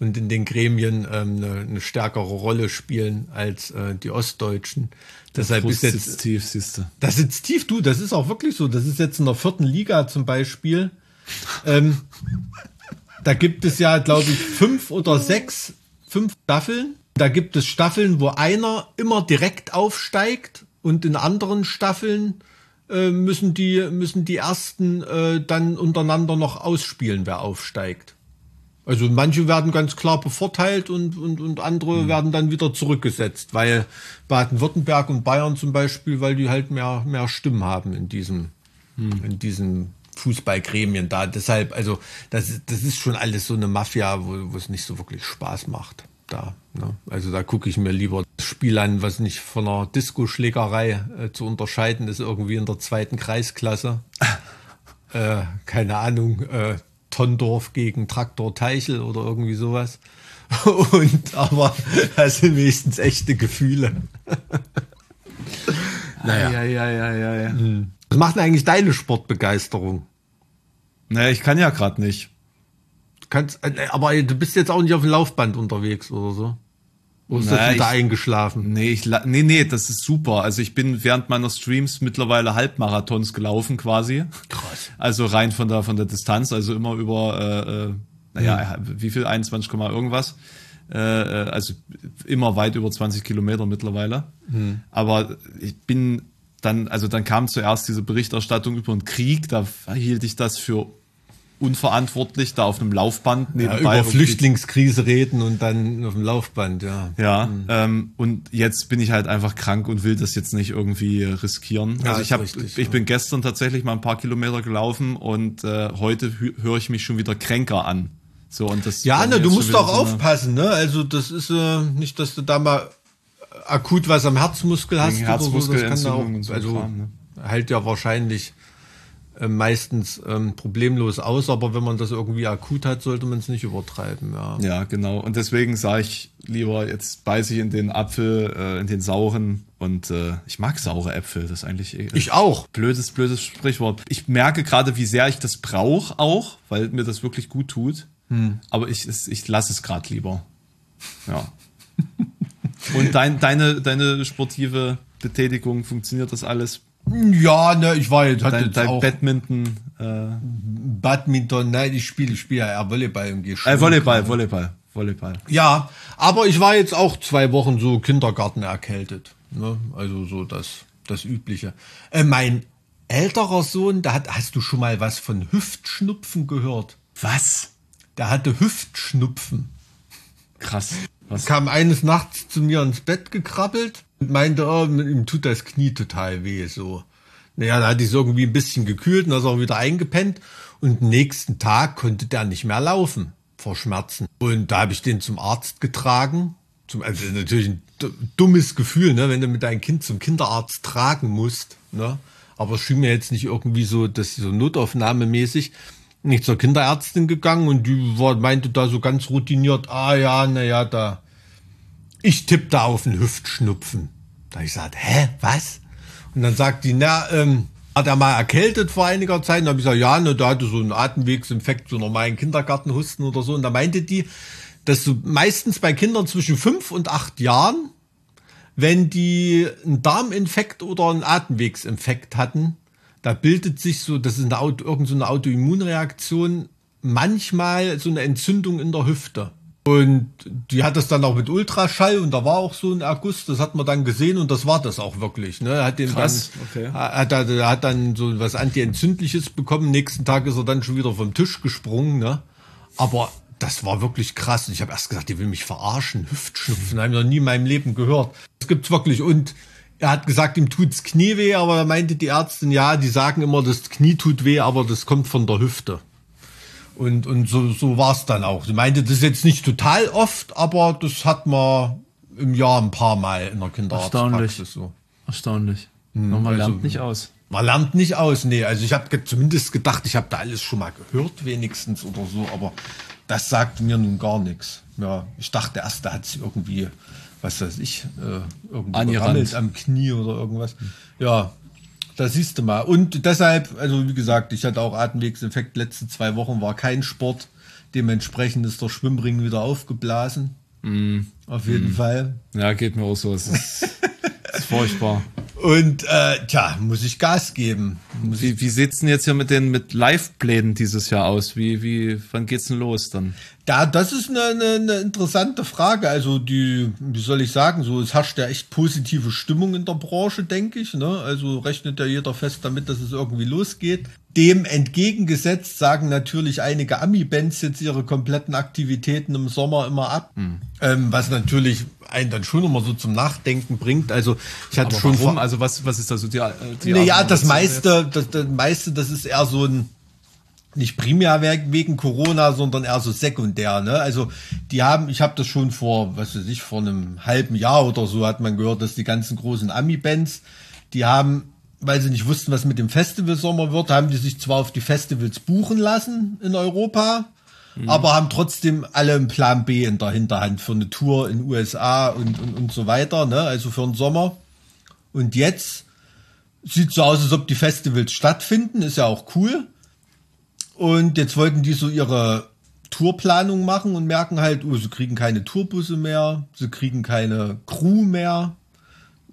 und in den Gremien ähm, eine, eine stärkere Rolle spielen als äh, die Ostdeutschen. Deshalb ist jetzt sitzt tief, siehst du. Das sitzt tief, du. Das ist auch wirklich so. Das ist jetzt in der vierten Liga zum Beispiel. Ähm, da gibt es ja, glaube ich, fünf oder sechs, fünf Staffeln. Da gibt es Staffeln, wo einer immer direkt aufsteigt und in anderen Staffeln äh, müssen die müssen die ersten äh, dann untereinander noch ausspielen, wer aufsteigt. Also manche werden ganz klar bevorteilt und, und, und andere mhm. werden dann wieder zurückgesetzt, weil Baden-Württemberg und Bayern zum Beispiel, weil die halt mehr, mehr Stimmen haben in diesem, mhm. in diesen Fußballgremien da. Deshalb, also das, das ist schon alles so eine Mafia, wo, wo es nicht so wirklich Spaß macht. Da, ne? Also da gucke ich mir lieber das Spiel an, was nicht von einer Disco-Schlägerei äh, zu unterscheiden ist, irgendwie in der zweiten Kreisklasse. äh, keine Ahnung, äh, Tondorf gegen Traktor Teichel oder irgendwie sowas. Und aber das sind wenigstens echte Gefühle. naja. Ja, ja, ja, ja, ja. Hm. Was macht denn eigentlich deine Sportbegeisterung? Naja, ich kann ja gerade nicht. Kannst, äh, aber du bist jetzt auch nicht auf dem Laufband unterwegs oder so. Oder ist Naja, das ich- eingeschlafen? Nee, ich, nee, nee, das ist super. Also ich bin während meiner Streams mittlerweile Halbmarathons gelaufen quasi. Krass. Also rein von der von der Distanz, also immer über äh, äh, naja, wie viel 21, Komma irgendwas. Äh, äh, also immer weit über 20 Kilometer mittlerweile. Aber ich bin dann, also dann kam zuerst diese Berichterstattung über den Krieg, da hielt ich das für unverantwortlich, da auf einem Laufband Ja, nebenbei über irgendwie Flüchtlingskrise reden und dann auf dem Laufband, ja. ja, ähm, und jetzt bin ich halt einfach krank und will das jetzt nicht irgendwie riskieren. Ja, also ich habe, ich ja. bin gestern tatsächlich mal ein paar Kilometer gelaufen und äh, heute höre ich mich schon wieder kränker an. So und das. Ja, ne, mir du musst auch so aufpassen, ne? Also das ist äh, nicht, dass du da mal akut was am Herzmuskel hast so. Herzmuskelentzündung auch, und so also Kram, ne? hält ja wahrscheinlich meistens ähm, problemlos aus, aber wenn man das irgendwie akut hat, sollte man es nicht übertreiben, ja. Ja, genau. Und deswegen sage ich lieber, jetzt beiße ich in den Apfel, äh, in den sauren und äh, ich mag saure Äpfel. Das ist eigentlich äh, Ich auch. blödes, blödes Sprichwort. Ich merke gerade, wie sehr ich das brauche auch, weil mir das wirklich gut tut. Hm. Aber ich, ich lasse es gerade lieber. Ja. Und dein, deine, deine sportive Betätigung, funktioniert das alles? Ja, ne, ich war jetzt, hatte Dein, jetzt dein auch Badminton, äh, Badminton, nein, ich spiele, ich spiele ja eher Volleyball im Geschirr. äh, Volleyball, Volleyball, Volleyball. Ja, aber ich war jetzt auch zwei Wochen so Kindergarten erkältet. Ne? Also so das, das Übliche. Äh, mein älterer Sohn, da hat, hast du schon mal was von Hüftschnupfen gehört? Was? Der hatte Hüftschnupfen. Krass. Was? Kam eines Nachts zu mir ins Bett gekrabbelt und meinte, oh, ihm tut das Knie total weh, so. Naja, da hatte ich irgendwie ein bisschen gekühlt und ist auch wieder eingepennt. Und nächsten Tag konnte der nicht mehr laufen vor Schmerzen. Und da habe ich den zum Arzt getragen. Zum, also natürlich ein dummes Gefühl, ne, wenn du mit deinem Kind zum Kinderarzt tragen musst. Ne? Aber es schien mir jetzt nicht irgendwie so, dass so notaufnahmemäßig nicht zur Kinderärztin gegangen und die war, meinte da so ganz routiniert, ah ja, naja, da, ich tippe da auf einen Hüftschnupfen. Da ich gesagt, hä, was? Und dann sagt die, na, ähm, hat er mal erkältet vor einiger Zeit? Und dann habe ich gesagt, ja, ne, da hatte so einen Atemwegsinfekt, so normalen Kindergartenhusten oder so. Und da meinte die, dass so meistens bei Kindern zwischen fünf und acht Jahren, wenn die einen Darminfekt oder einen Atemwegsinfekt hatten, da bildet sich so, das ist eine, Auto, irgend so eine Autoimmunreaktion, manchmal so eine Entzündung in der Hüfte. Und die hat das dann auch mit Ultraschall und da war auch so ein Erguss, das hat man dann gesehen und das war das auch wirklich. Ne? Er hat den Krass, dann, okay. hat, er- er hat dann so was Antientzündliches bekommen. Nächsten Tag ist er dann schon wieder vom Tisch gesprungen. Ne? Aber das war wirklich krass. Und ich habe erst gesagt, die will mich verarschen. Hüftschnupfen, habe ich noch nie in meinem Leben gehört. Das gibt's wirklich. Und er hat gesagt, ihm tut's Knie weh, aber da meinte die Ärztin, ja, die sagen immer, das Knie tut weh, aber das kommt von der Hüfte. Und, und so, so war's dann auch. Sie meinte, das ist jetzt nicht total oft, aber das hat man im Jahr ein paar Mal in der Kinderarztpraxis so. Erstaunlich. Nochmal also- lernt nicht aus. Man lernt nicht aus, nee. Also ich habe zumindest gedacht, ich habe da alles schon mal gehört, wenigstens oder so, aber das sagt mir nun gar nichts. Ja, ich dachte erst, da hat sie irgendwie, was weiß ich, äh, irgendwie am Knie oder irgendwas. Ja, da siehst du mal. Und deshalb, also wie gesagt, ich hatte auch Atemwegsinfekt. Letzte zwei Wochen war kein Sport. Dementsprechend ist der Schwimmring wieder aufgeblasen. Auf jeden Fall. Ja, geht mir auch so. Es ist, es ist furchtbar. Und äh, tja, muss ich Gas geben. Muss Wie, wie sieht's denn jetzt hier mit den mit Live-Plänen dieses Jahr aus? Wie, wie, wann geht's denn los dann? Da, das ist eine, eine, eine interessante Frage. Also die, wie soll ich sagen, so es herrscht ja echt positive Stimmung in der Branche, denke ich. Ne? Also rechnet ja jeder fest damit, dass es irgendwie losgeht. Dem entgegengesetzt sagen natürlich einige Ami-Bands jetzt ihre kompletten Aktivitäten im Sommer immer ab. Ähm, was natürlich einen dann schon immer so zum Nachdenken bringt. Also ich hatte Aber schon warum? vor- Also was, was ist da so die, äh, die naja, das meiste, das, das meiste, das ist eher so ein, nicht primär we- wegen Corona, sondern eher so sekundär. Ne? Also die haben, ich habe das schon vor, was weiß ich, vor einem halben Jahr oder so hat man gehört, dass die ganzen großen Ami-Bands, die haben, weil sie nicht wussten, was mit dem Festivalsommer wird, haben die sich zwar auf die Festivals buchen lassen in Europa, aber haben trotzdem alle einen Plan B in der Hinterhand für eine Tour in USA und, und, und so weiter, ne? also für den Sommer. Und jetzt sieht so aus, als ob die Festivals stattfinden, ist ja auch cool. Und jetzt wollten die so ihre Tourplanung machen und merken halt, oh, sie kriegen keine Tourbusse mehr, sie kriegen keine Crew mehr,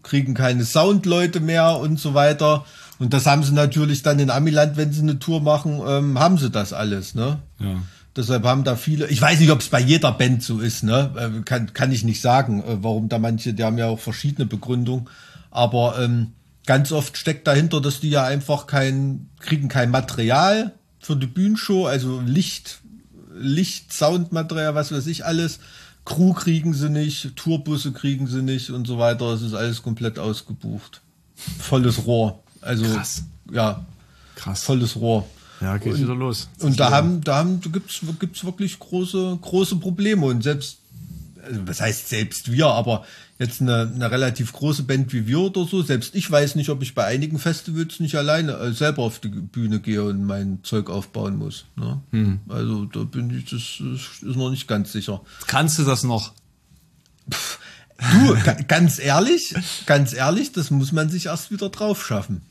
kriegen keine Soundleute mehr und so weiter. Und das haben sie natürlich dann in Amiland, wenn sie eine Tour machen, ähm, haben sie das alles, ne? Ja. Deshalb haben da viele, ich weiß nicht, ob es bei jeder Band so ist, ne? Äh, Kann, kann ich nicht sagen, äh, warum da manche, die haben ja auch verschiedene Begründungen. Aber ähm, ganz oft steckt dahinter, dass die ja einfach kein, kriegen kein Material für die Bühnenshow, also Licht, Licht, Soundmaterial, was weiß ich alles. Crew kriegen sie nicht, Tourbusse kriegen sie nicht und so weiter. Es ist alles komplett ausgebucht. Volles Rohr. Also Krass. ja, Krass. volles Rohr. Ja, geht wieder los. Und da haben, da haben, gibt's, gibt's wirklich große, große Probleme. Und selbst, also was heißt selbst wir, aber jetzt eine, eine relativ große Band wie wir oder so, selbst ich weiß nicht, ob ich bei einigen Festivals nicht alleine äh, selber auf die Bühne gehe und mein Zeug aufbauen muss. Ne? Also da bin ich, das ist, ist noch nicht ganz sicher. Kannst du das noch? Du, ga- ganz ehrlich, ganz ehrlich, das muss man sich erst wieder drauf schaffen.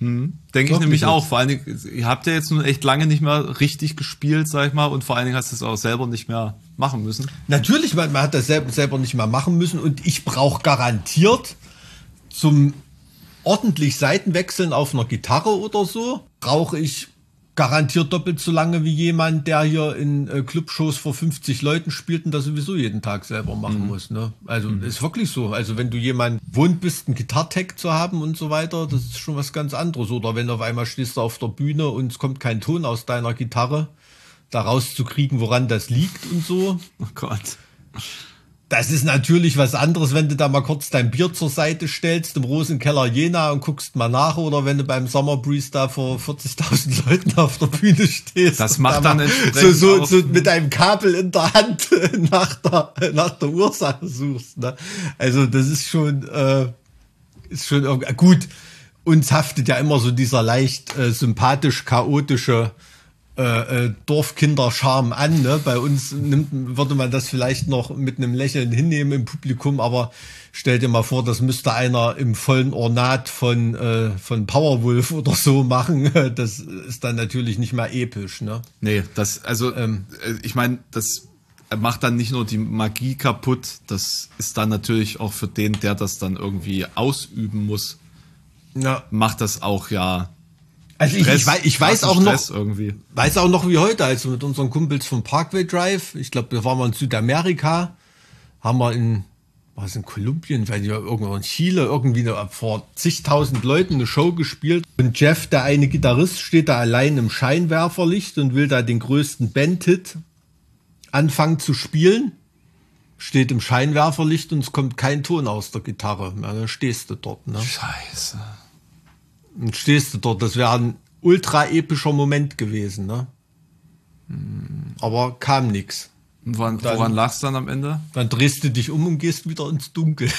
Denke ich nämlich jetzt. auch. Vor allen Dingen, ihr habt ja jetzt nun echt lange nicht mehr richtig gespielt, sag ich mal, und vor allen Dingen hast du es auch selber nicht mehr machen müssen. Natürlich, man, man hat das selber, selber nicht mehr machen müssen und ich brauche garantiert zum ordentlich Seitenwechseln auf einer Gitarre oder so, brauche ich garantiert doppelt so lange wie jemand, der hier in äh, Clubshows vor 50 Leuten spielt und das sowieso jeden Tag selber machen muss. Ne? Also ist wirklich so. Also wenn du jemand wohnt bist, einen Gitartech zu haben und so weiter, das ist schon was ganz anderes. Oder wenn auf einmal stehst du auf der Bühne und es kommt kein Ton aus deiner Gitarre, da rauszukriegen, woran das liegt und so. Oh Gott. Das ist natürlich was anderes, wenn du da mal kurz dein Bier zur Seite stellst im Rosenkeller Jena und guckst mal nach oder wenn du beim Summer Breeze da vor 40.000 Leuten auf der Bühne stehst. Das macht da dann so, so, so mit einem Kabel in der Hand nach der, nach der Ursache suchst. Ne? Also das ist schon, äh, ist schon irgendwie, gut. Uns haftet ja immer so dieser leicht äh, sympathisch chaotische äh, äh, Dorfkinder-Charme an. Ne? Bei uns nimmt, würde man das vielleicht noch mit einem Lächeln hinnehmen im Publikum, aber stell dir mal vor, das müsste einer im vollen Ornat von, äh, von Powerwolf oder so machen. Das ist dann natürlich nicht mehr episch. Ne? Nee, das, also, Ähm. äh, ich meine, das macht dann nicht nur die Magie kaputt, das ist dann natürlich auch für den, der das dann irgendwie ausüben muss, Ja. macht das auch ja. Also ich, ich, weiß, ich weiß auch noch, Stress irgendwie. weiß auch noch wie heute, als wir mit unseren Kumpels vom Parkway Drive, ich glaube, da waren wir in Südamerika, haben wir in, was in Kolumbien, weil ja irgendwo in Chile irgendwie vor zigtausend Leuten eine Show gespielt. Und Jeff, der eine Gitarrist, steht da allein im Scheinwerferlicht und will da den größten Bandhit anfangen zu spielen. Steht im Scheinwerferlicht und es kommt kein Ton aus der Gitarre. Ja, dann stehst du dort. Ne? Scheiße. Und stehst du dort. Das wäre ein ultra epischer Moment gewesen, ne? Aber kam nix. Und woran, Dann- woran lag's dann am Ende? Dann drehst du dich um und gehst wieder ins Dunkel.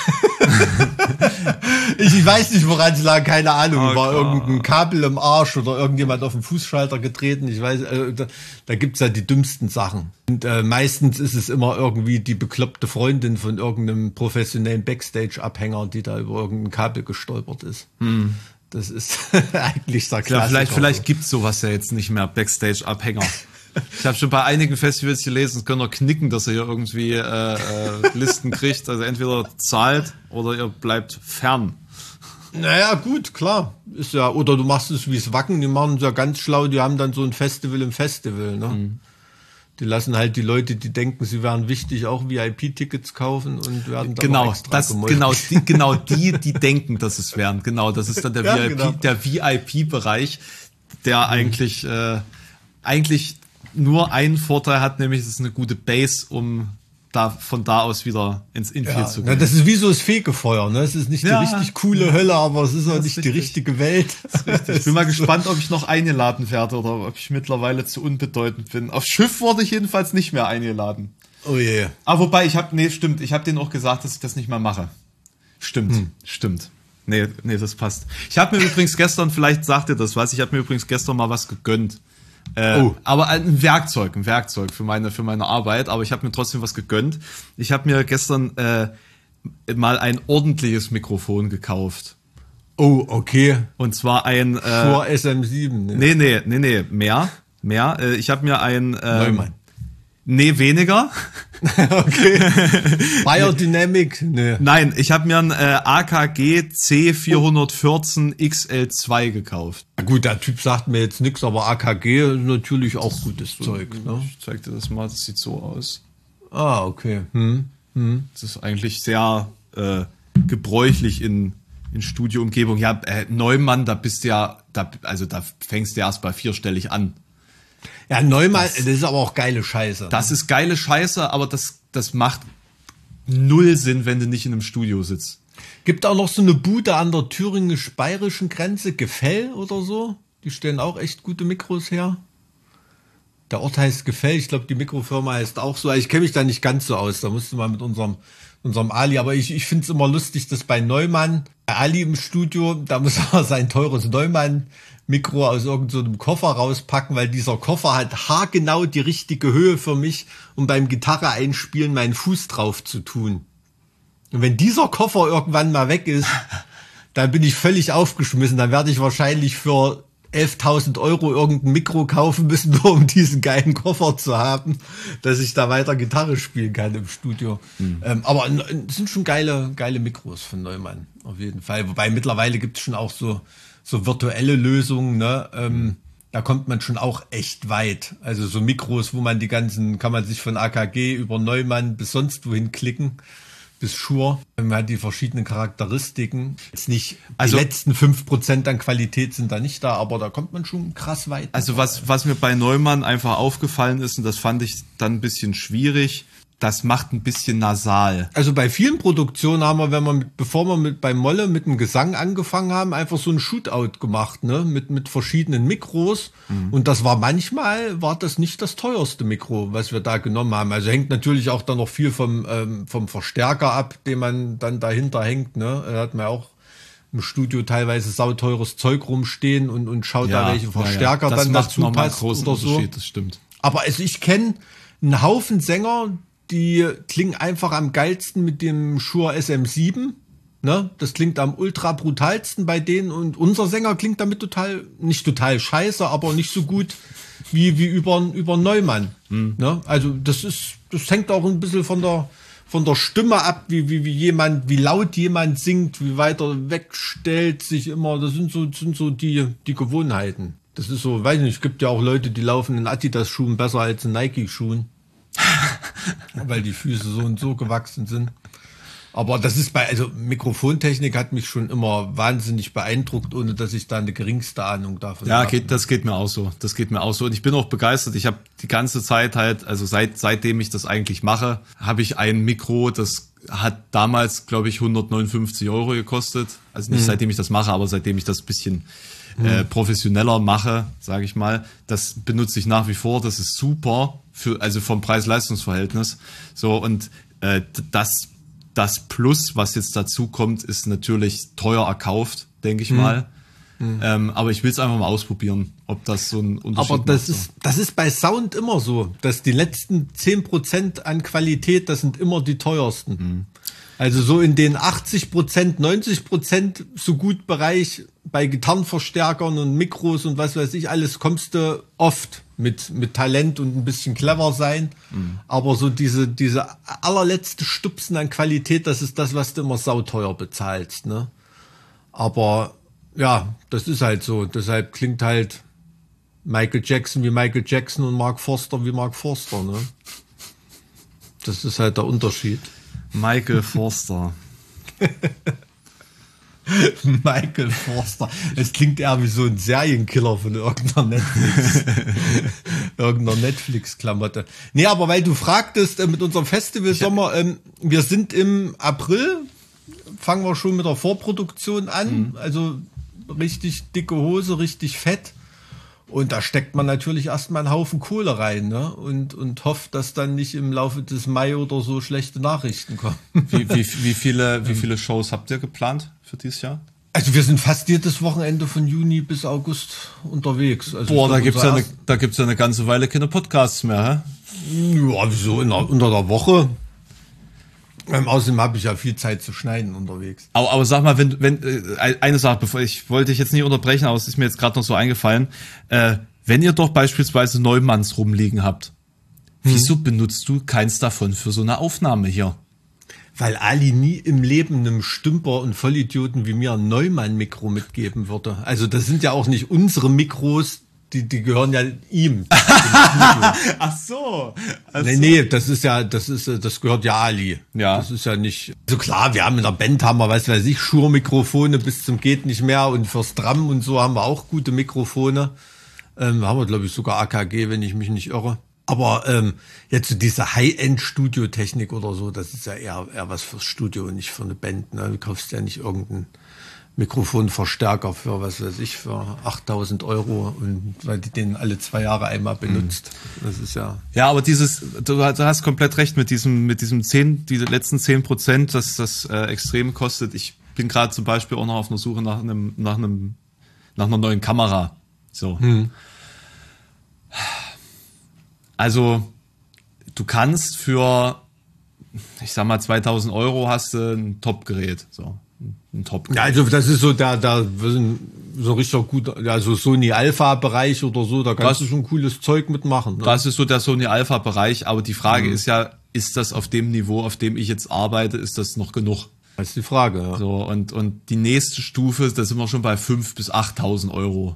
ich, ich weiß nicht, woran es lag, keine Ahnung. Oh War Gott. irgendein Kabel im Arsch oder irgendjemand auf den Fußschalter getreten. Ich weiß, äh, da, da gibt's ja die dümmsten Sachen. Und äh, meistens ist es immer irgendwie die bekloppte Freundin von irgendeinem professionellen Backstage-Abhänger, die da über irgendein Kabel gestolpert ist. Das ist eigentlich der Hm. Klar, vielleicht, Klassiker. vielleicht gibt's sowas ja jetzt nicht mehr, Backstage-Abhänger. Ich habe schon bei einigen Festivals gelesen, es können doch knicken, dass ihr hier irgendwie äh, äh, Listen kriegt. Also entweder zahlt oder ihr bleibt fern. Naja, gut, klar. Ist ja, oder du machst es wie es Wacken, die machen es ja ganz schlau, die haben dann so ein Festival im Festival, ne? Mhm. Die lassen halt die Leute, die denken, sie wären wichtig, auch VIP-Tickets kaufen und werden dann Genau, extra das, gemolken. genau, die, genau die, die denken, dass es wären. Genau, das ist dann der Ja, VIP, genau. der VIP-Bereich, der eigentlich, äh, eigentlich nur einen Vorteil hat, nämlich es ist eine gute Base, um da von da aus wieder ins Infield Ja, zu gehen. das ist wie so das Fegefeuer, ne? Es ist nicht Ja. die richtig coole Hölle, aber es ist auch nicht die richtig. richtige Welt. Ich bin mal gespannt, ob ich noch eingeladen werde oder ob ich mittlerweile zu unbedeutend bin. Auf Schiff wurde ich jedenfalls nicht mehr eingeladen. Oh je. Ah, wobei, ich habe, nee, stimmt, ich habe denen auch gesagt, dass ich das nicht mehr mache. Stimmt, Hm. stimmt. Nee, nee, das passt. Ich habe mir übrigens gestern, vielleicht sagt ihr das was, ich habe mir übrigens gestern mal was gegönnt. Äh, Oh. Aber ein Werkzeug, ein Werkzeug für meine, für meine Arbeit, aber ich habe mir trotzdem was gegönnt. Ich habe mir gestern äh, mal ein ordentliches Mikrofon gekauft. Oh, okay. Und zwar ein... Äh, Vor SM7. Ne? Nee, nee, nee, nee, mehr. Mehr. Äh, ich habe mir ein ähm, Neumann. Nee, weniger. okay. Biodynamic? Nee. Nein, ich habe mir ein äh, AKG C414 XL2 gekauft. Na gut, der Typ sagt mir jetzt nichts, aber AKG ist natürlich auch gutes Zeug. Ne? Ich zeig dir das mal, das sieht so aus. Ah, okay. Hm. Das ist eigentlich sehr äh, gebräuchlich in, in Studioumgebung. Ja, äh, Neumann, da bist du ja, da, also da fängst du erst bei vierstellig an. Ja, Neumann, das, ist aber auch geile Scheiße. Das ist geile Scheiße, aber das, das macht null Sinn, wenn du nicht in einem Studio sitzt. Gibt auch noch so eine Bude an der thüringisch-bayerischen Grenze, Gefell oder so. Die stellen auch echt gute Mikros her. Der Ort heißt Gefell, ich glaube, die Mikrofirma heißt auch so. Ich kenne mich da nicht ganz so aus. Da musste man mit unserem, unserem Ali. Aber ich, ich finde es immer lustig, dass bei Neumann, bei Ali im Studio, da muss er sein teures Neumann-Mikro aus irgendeinem so Koffer rauspacken, weil dieser Koffer hat haargenau die richtige Höhe für mich, um beim Gitarre einspielen meinen Fuß drauf zu tun. Und wenn dieser Koffer irgendwann mal weg ist, dann bin ich völlig aufgeschmissen. Dann werde ich wahrscheinlich für 11.000 Euro irgendein Mikro kaufen müssen, nur um diesen geilen Koffer zu haben, dass ich da weiter Gitarre spielen kann im Studio. Mhm. Ähm, aber es sind schon geile, geile Mikros von Neumann, auf jeden Fall. Wobei mittlerweile gibt es schon auch so, so virtuelle Lösungen, ne? Ähm, da kommt man schon auch echt weit. Also so Mikros, wo man die ganzen, kann man sich von AKG über Neumann bis sonst wohin klicken bis Shure. Man hat die verschiedenen Charakteristiken. Jetzt nicht, also, die letzten fünf Prozent an Qualität sind da nicht da, aber da kommt man schon krass weit. Also was, was mir bei Neumann einfach aufgefallen ist, und das fand ich dann ein bisschen schwierig, das macht ein bisschen nasal. Also bei vielen Produktionen haben wir, wenn wir mit, bevor wir mit bei Molle mit dem Gesang angefangen haben, einfach so ein Shootout gemacht, ne, mit mit verschiedenen Mikros. Mhm. Und das war manchmal war das nicht das teuerste Mikro, was wir da genommen haben. Also hängt natürlich auch dann noch viel vom ähm, vom Verstärker ab, den man dann dahinter hängt. Ne, da hat man auch im Studio teilweise sauteures Zeug rumstehen und und schaut ja, da welche Verstärker ja, ja. dann dazu passt oder so. Das stimmt. Aber also ich kenne einen Haufen Sänger, die klingen einfach am geilsten mit dem Shure SM7. Ne? Das klingt am ultra brutalsten bei denen und unser Sänger klingt damit total, nicht total scheiße, aber nicht so gut wie, wie über, über Neumann. Mhm. Ne? Also das ist, das hängt auch ein bisschen von der, von der Stimme ab, wie, wie, wie jemand, wie laut jemand singt, wie weiter wegstellt sich immer. Das sind so, sind so die, die Gewohnheiten. Das ist so, weiß nicht, es gibt ja auch Leute, die laufen in Adidas-Schuhen besser als in Nike-Schuhen. weil die Füße so und so gewachsen sind. Aber das ist bei, also Mikrofontechnik hat mich schon immer wahnsinnig beeindruckt, ohne dass ich da eine geringste Ahnung davon habe. Ja, geht, das geht mir auch so. Das geht mir auch so. Und ich bin auch begeistert. Ich habe die ganze Zeit halt, also seit, seitdem ich das eigentlich mache, habe ich ein Mikro, das hat damals, glaube ich, 159 Euro gekostet. Also nicht mhm. seitdem ich das mache, aber seitdem ich das bisschen äh, mhm. professioneller mache, sage ich mal. Das benutze ich nach wie vor. Das ist super für, also vom Preis-Leistungs-Verhältnis. So, und äh, das, das Plus, was jetzt dazu kommt, ist natürlich teuer erkauft, denke ich mhm. mal. Mhm. Ähm, aber ich will es einfach mal ausprobieren, ob das so ein Unterschied Aber das macht, ist, das ist bei Sound immer so, dass die letzten zehn Prozent an Qualität, das sind immer die teuersten. Mhm. Also so in den 80 Prozent, 90 Prozent so gut Bereich bei Gitarrenverstärkern und Mikros und was weiß ich alles kommst du oft mit, mit Talent und ein bisschen clever sein. Mhm. Aber so diese, diese allerletzte Stupsen an Qualität, das ist das, was du immer sauteuer bezahlst, ne? Aber ja, das ist halt so. Deshalb klingt halt Michael Jackson wie Michael Jackson und Mark Forster wie Mark Forster, ne? Das ist halt der Unterschied. Michael Forster. Michael Forster. Es klingt eher wie so ein Serienkiller von irgendeiner Netflix. irgendeiner Netflix-Klamotte. Nee, aber weil du fragtest äh, mit unserem Festival Sommer, ähm, wir sind im April, fangen wir schon mit der Vorproduktion an. Mhm. Also richtig dicke Hose, richtig fett. Und da steckt man natürlich erstmal einen Haufen Kohle rein ne? und, und hofft, dass dann nicht im Laufe des Mai oder so schlechte Nachrichten kommen. Wie, wie, wie, viele, wie viele Shows habt ihr geplant für dieses Jahr? Also wir sind fast jedes Wochenende von Juni bis August unterwegs. Also Boah, da gibt's, ja eine, da gibt's ja eine ganze Weile keine Podcasts mehr, hä? Ja, wieso? In der, unter der Woche ähm, außerdem habe ich ja viel Zeit zu schneiden unterwegs. Aber, aber sag mal, wenn, wenn äh, eine Sache, bevor ich wollte dich jetzt nicht unterbrechen, aber es ist mir jetzt gerade noch so eingefallen. Äh, wenn ihr doch beispielsweise Neumanns rumliegen habt, wieso benutzt du keins davon für so eine Aufnahme hier? Weil Ali nie im Leben einem Stümper und Vollidioten wie mir ein Neumann-Mikro mitgeben würde. Also das sind ja auch nicht unsere Mikros, die, die gehören ja ihm. Ach so. nee, nee, das ist ja, das ist, äh, das gehört ja Ali. Ja. Das ist ja nicht. So klar, wir haben in der Band haben wir, was weiß ich, Schurmikrofone bis zum geht nicht mehr und fürs Drum und so haben wir auch gute Mikrofone. Ähm, haben wir, glaube ich, sogar AKG, wenn ich mich nicht irre. Aber ähm, jetzt so diese High-End-Studio-Technik oder so, das ist ja eher, eher was fürs Studio und nicht für eine Band. Ne? Du kaufst ja nicht irgendeinen Mikrofonverstärker für, was weiß ich, für 8000 Euro und weil die den alle zwei Jahre einmal benutzt. Das ist ja. Ja, aber dieses, du, du hast komplett recht mit diesem, mit diesem zehn, diese letzten zehn Prozent, dass das äh, extrem kostet. Ich bin gerade zum Beispiel auch noch auf einer Suche nach einem, nach einem, nach einer neuen Kamera. So. Also, du kannst für, ich sag mal, 2000 Euro hast du ein Top-Gerät. So. Ein top Ja, also das ist so der, der so richtig gut, also Sony Alpha Bereich oder so, da kannst Das- du schon cooles Zeug mitmachen. Ne? Das ist so der Sony Alpha Bereich, aber die Frage ist ja, ist das auf dem Niveau, auf dem ich jetzt arbeite, ist das noch genug? Das ist die Frage. Ja. So, und, und die nächste Stufe, da sind wir schon bei 5.000 bis 8.000 Euro.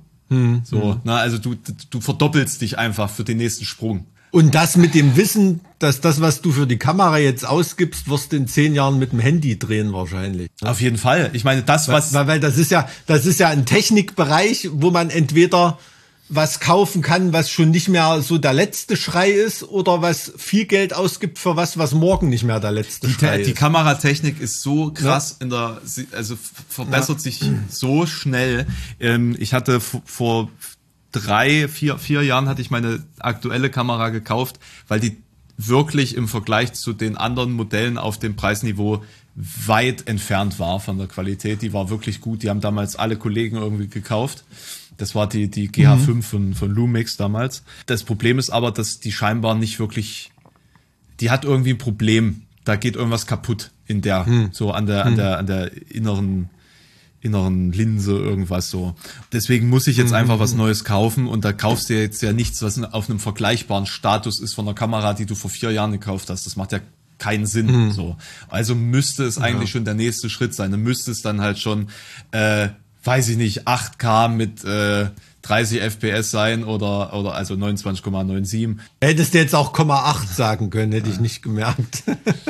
so, na, also du, du verdoppelst dich einfach für den nächsten Sprung. Und das mit dem Wissen, dass das, was du für die Kamera jetzt ausgibst, wirst du in zehn Jahren mit dem Handy drehen wahrscheinlich. Auf jeden Fall. Ich meine, das, was, Weil, weil das ist ja, das ist ja ein Technikbereich, wo man entweder was kaufen kann, was schon nicht mehr so der letzte Schrei ist, oder was viel Geld ausgibt für was, was morgen nicht mehr der letzte die, Schrei Te- die ist. Kameratechnik ist so krass in der, also verbessert sich so schnell. Ähm, ich hatte vor drei, vier, vier Jahren hatte ich meine aktuelle Kamera gekauft, weil die wirklich im Vergleich zu den anderen Modellen auf dem Preisniveau weit entfernt war von der Qualität. Die war wirklich gut. Die haben damals alle Kollegen irgendwie gekauft. Das war die, die GH5 von, von Lumix damals. Das Problem ist aber, dass die scheinbar nicht wirklich die hat irgendwie ein Problem. Da geht irgendwas kaputt in der, so an der, an der, an der inneren, inneren Linse, irgendwas so. Deswegen muss ich jetzt einfach was Neues kaufen und da kaufst du jetzt ja nichts, was auf einem vergleichbaren Status ist von der Kamera, die du vor vier Jahren gekauft hast. Das macht ja keinen Sinn. So. Also müsste es eigentlich schon der nächste Schritt sein. Dann müsste es dann halt schon, äh, weiß ich nicht, 8K mit äh, 30 FPS sein oder, oder also 29,97. Hättest du jetzt auch 0,8 sagen können, hätte ich nicht gemerkt.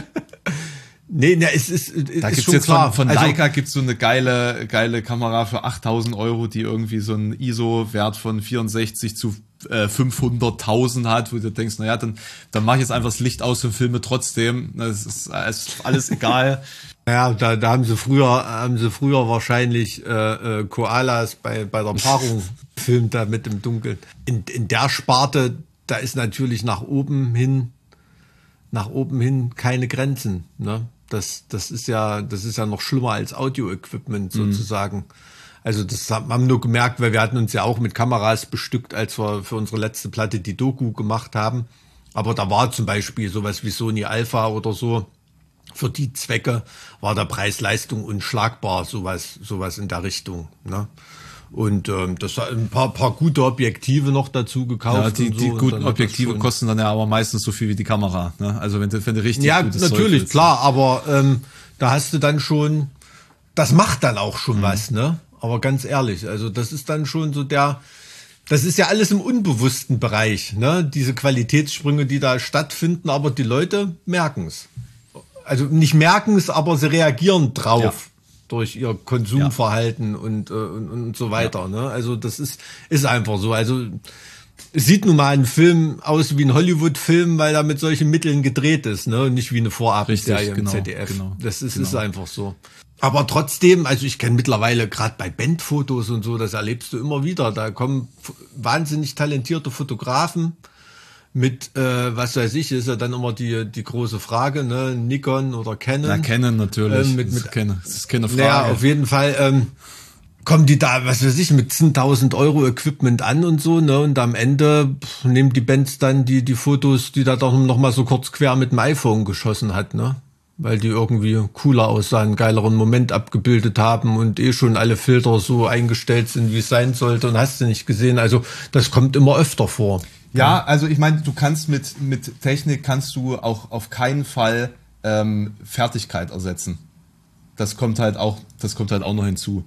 nee, ne, es ist, ist Da gibt's schon jetzt klar. von, von Also- Leica gibt's so eine geile, geile Kamera für 8000 Euro, die irgendwie so einen ISO-Wert von 64 zu äh, 500.000 hat, wo du denkst, naja, dann, dann mache ich jetzt einfach das Licht aus und filme trotzdem. Das ist, ist alles egal. Ja, da, da haben sie früher, haben sie früher wahrscheinlich äh, äh, Koalas bei, bei der Paarung filmt da mit im Dunkeln. In, in der Sparte, da ist natürlich nach oben hin, nach oben hin keine Grenzen. Ne? Das, das ist ja, das ist ja noch schlimmer als Audio-Equipment sozusagen. Also das haben nur gemerkt, weil wir hatten uns ja auch mit Kameras bestückt, als wir für unsere letzte Platte die Doku gemacht haben. Aber da war zum Beispiel sowas wie Sony Alpha oder so. Für die Zwecke war der Preis-Leistung unschlagbar, sowas, sowas in der Richtung. Ne? Und ähm, das ein paar, paar gute Objektive noch dazu gekauft. Ja, die, so, die guten Objektive kosten dann ja aber meistens so viel wie die Kamera. Ne? Also wenn du, wenn du richtig Ja, natürlich, willst. klar, aber ähm, da hast du dann schon, das macht dann auch Mhm. schon was, ne? Aber ganz ehrlich, also das ist dann schon so der, das ist ja alles im unbewussten Bereich, ne? Diese Qualitätssprünge, die da stattfinden, aber die Leute merken es. Also nicht merken es, aber sie reagieren drauf. Ja. Durch ihr Konsumverhalten und, äh, und, und so weiter. Ne? Also das ist, ist einfach so. Also es sieht nun mal ein Film aus wie ein Hollywood-Film, weil er mit solchen Mitteln gedreht ist, ne? Und nicht wie eine Vorabendserie Richtig, im genau, ZDF. genau, das ist, genau. ist einfach so. Aber trotzdem, also ich kenne mittlerweile gerade bei Bandfotos und so, das erlebst du immer wieder. Da kommen wahnsinnig talentierte Fotografen mit, äh, was weiß ich, ist ja dann immer die, die große Frage, ne? Nikon oder Canon. Na, kennen natürlich. Ähm, mit- das, mit- ist keine, das ist keine Frage. Naja, auf jeden Fall ähm, kommen die da, was weiß ich, mit 10.000 Euro Equipment an und so, ne? Und am Ende pff, nehmen die Bands dann die, die Fotos, die da doch noch mal so kurz quer mit dem iPhone geschossen hat, ne? weil die irgendwie cooler aussahen, geileren Moment abgebildet haben und eh schon alle Filter so eingestellt sind, wie es sein sollte und hast du nicht gesehen. Also das kommt immer öfter vor. Ja, also ich meine, du kannst mit, mit Technik kannst du auch auf keinen Fall ähm, Fertigkeit ersetzen. Das kommt halt auch, das kommt halt auch noch hinzu.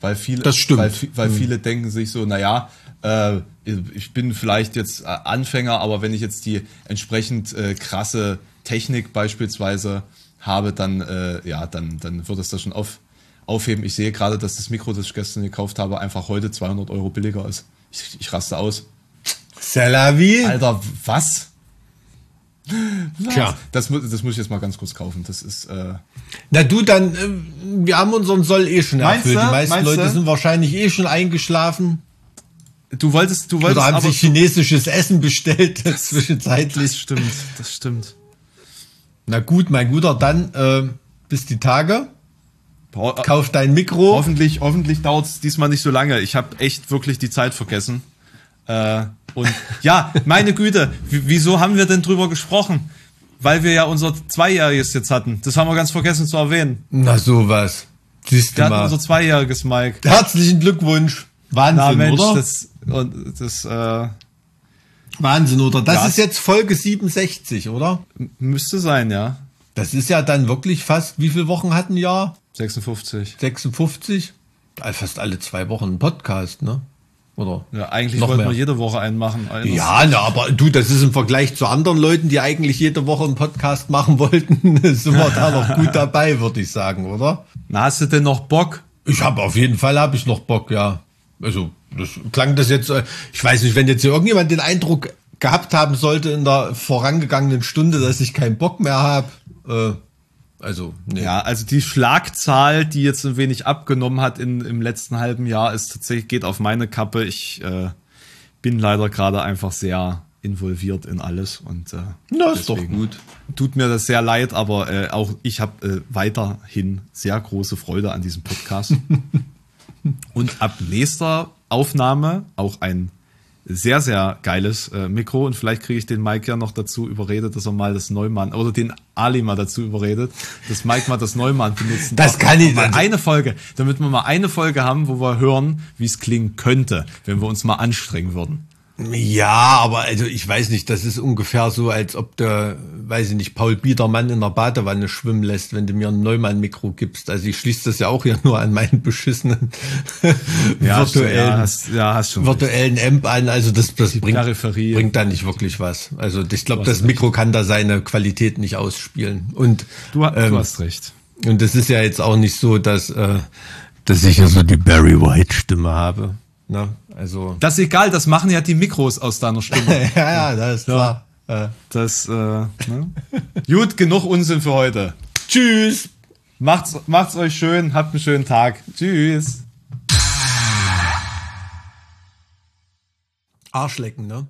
Weil viele, Das stimmt. weil, weil viele denken sich so, naja, äh, ich bin vielleicht jetzt äh, Anfänger, aber wenn ich jetzt die entsprechend äh, krasse Technik beispielsweise habe, dann, äh, ja, dann, dann wird es das schon auf, aufheben. Ich sehe gerade, dass das Mikro, das ich gestern gekauft habe, einfach heute 200 Euro billiger ist. Ich, ich raste aus. Salavi? Alter, was? Tja. Das, das muss ich jetzt mal ganz kurz kaufen. Das ist, äh, Na du, dann, äh, wir haben unseren Soll eh schon erfüllt. Die meisten Meinst Leute du? sind wahrscheinlich eh schon eingeschlafen du wolltest, du wolltest oder haben sich chinesisches Essen bestellt zwischenzeitlich. das stimmt, das stimmt. Na gut, mein Guter, dann äh, bis die Tage. Ho Kauf dein Mikro. hoffentlich, hoffentlich dauert es diesmal nicht so lange. Ich habe echt wirklich die Zeit vergessen. Äh, und ja, meine Güte, wieso haben wir denn drüber gesprochen? Weil wir ja unser Zweijähriges jetzt hatten. Das haben wir ganz vergessen zu erwähnen. Na sowas. Siehst du Wir hatten mal. unser Zweijähriges, Mike. Herzlichen Glückwunsch. Wahnsinn, Na Mensch, oder? das, und das äh, Wahnsinn, oder? Das Ja. ist jetzt Folge 67, oder? müsste sein, ja. Das ist ja dann wirklich fast, wie viele Wochen hat ein Jahr? 56. 56? Äh, Fast alle zwei Wochen ein Podcast, ne? Oder? Ja, eigentlich mehr. wir jede Woche einen machen. Eines- Ja, na, aber du, das ist im Vergleich zu anderen Leuten, die eigentlich jede Woche einen Podcast machen wollten, sind wir da noch gut dabei, würde ich sagen, oder? Na, hast du denn noch Bock? Ich habe auf jeden Fall habe ich noch Bock, ja. Also das klang das jetzt. äh, Ich weiß nicht, wenn jetzt hier irgendjemand den Eindruck gehabt haben sollte in der vorangegangenen Stunde, dass ich keinen Bock mehr habe. Äh, also nee. Ja, also die Schlagzahl, die jetzt ein wenig abgenommen hat in, im letzten halben Jahr, ist tatsächlich, geht auf meine Kappe. Ich äh, bin leider gerade einfach sehr involviert in alles und äh, Na, ist doch gut. Tut mir das sehr leid, aber äh, auch ich habe äh, weiterhin sehr große Freude an diesem Podcast. und ab nächster Aufnahme auch ein sehr, sehr geiles äh, Mikro. Und vielleicht kriege ich den Mike ja noch dazu überredet, dass er mal das Neumann oder den Ali mal dazu überredet, dass Mike mal das Neumann benutzen Das kann ich- Mal eine Folge, damit wir mal eine Folge haben, wo wir hören, wie es klingen könnte, wenn wir uns mal anstrengen würden. Ja, aber also ich weiß nicht, das ist ungefähr so, als ob der, weiß ich nicht, Paul Biedermann in der Badewanne schwimmen lässt, wenn du mir ein Neumann-Mikro gibst. Also ich schließe das ja auch hier nur an meinen beschissenen virtuellen, ja, hast, ja, hast schon. recht. virtuellen Amp an. Also das, das bringt, Peripherie. bringt da nicht wirklich was. Also ich glaube, das recht. Mikro kann da seine Qualität nicht ausspielen. Und Du, ha- ähm, du hast recht. und es ist ja jetzt auch nicht so, dass, äh, dass ich ja so die Barry White-Stimme habe. Ne? Also Das ist egal, das machen ja die Mikros aus deiner Stimme. ja, ja, das ist klar. Äh, Das, äh, ne? Gut, genug Unsinn für heute. tschüss. Macht's, macht's euch schön, habt einen schönen Tag. Tschüss. Arschlecken, ne?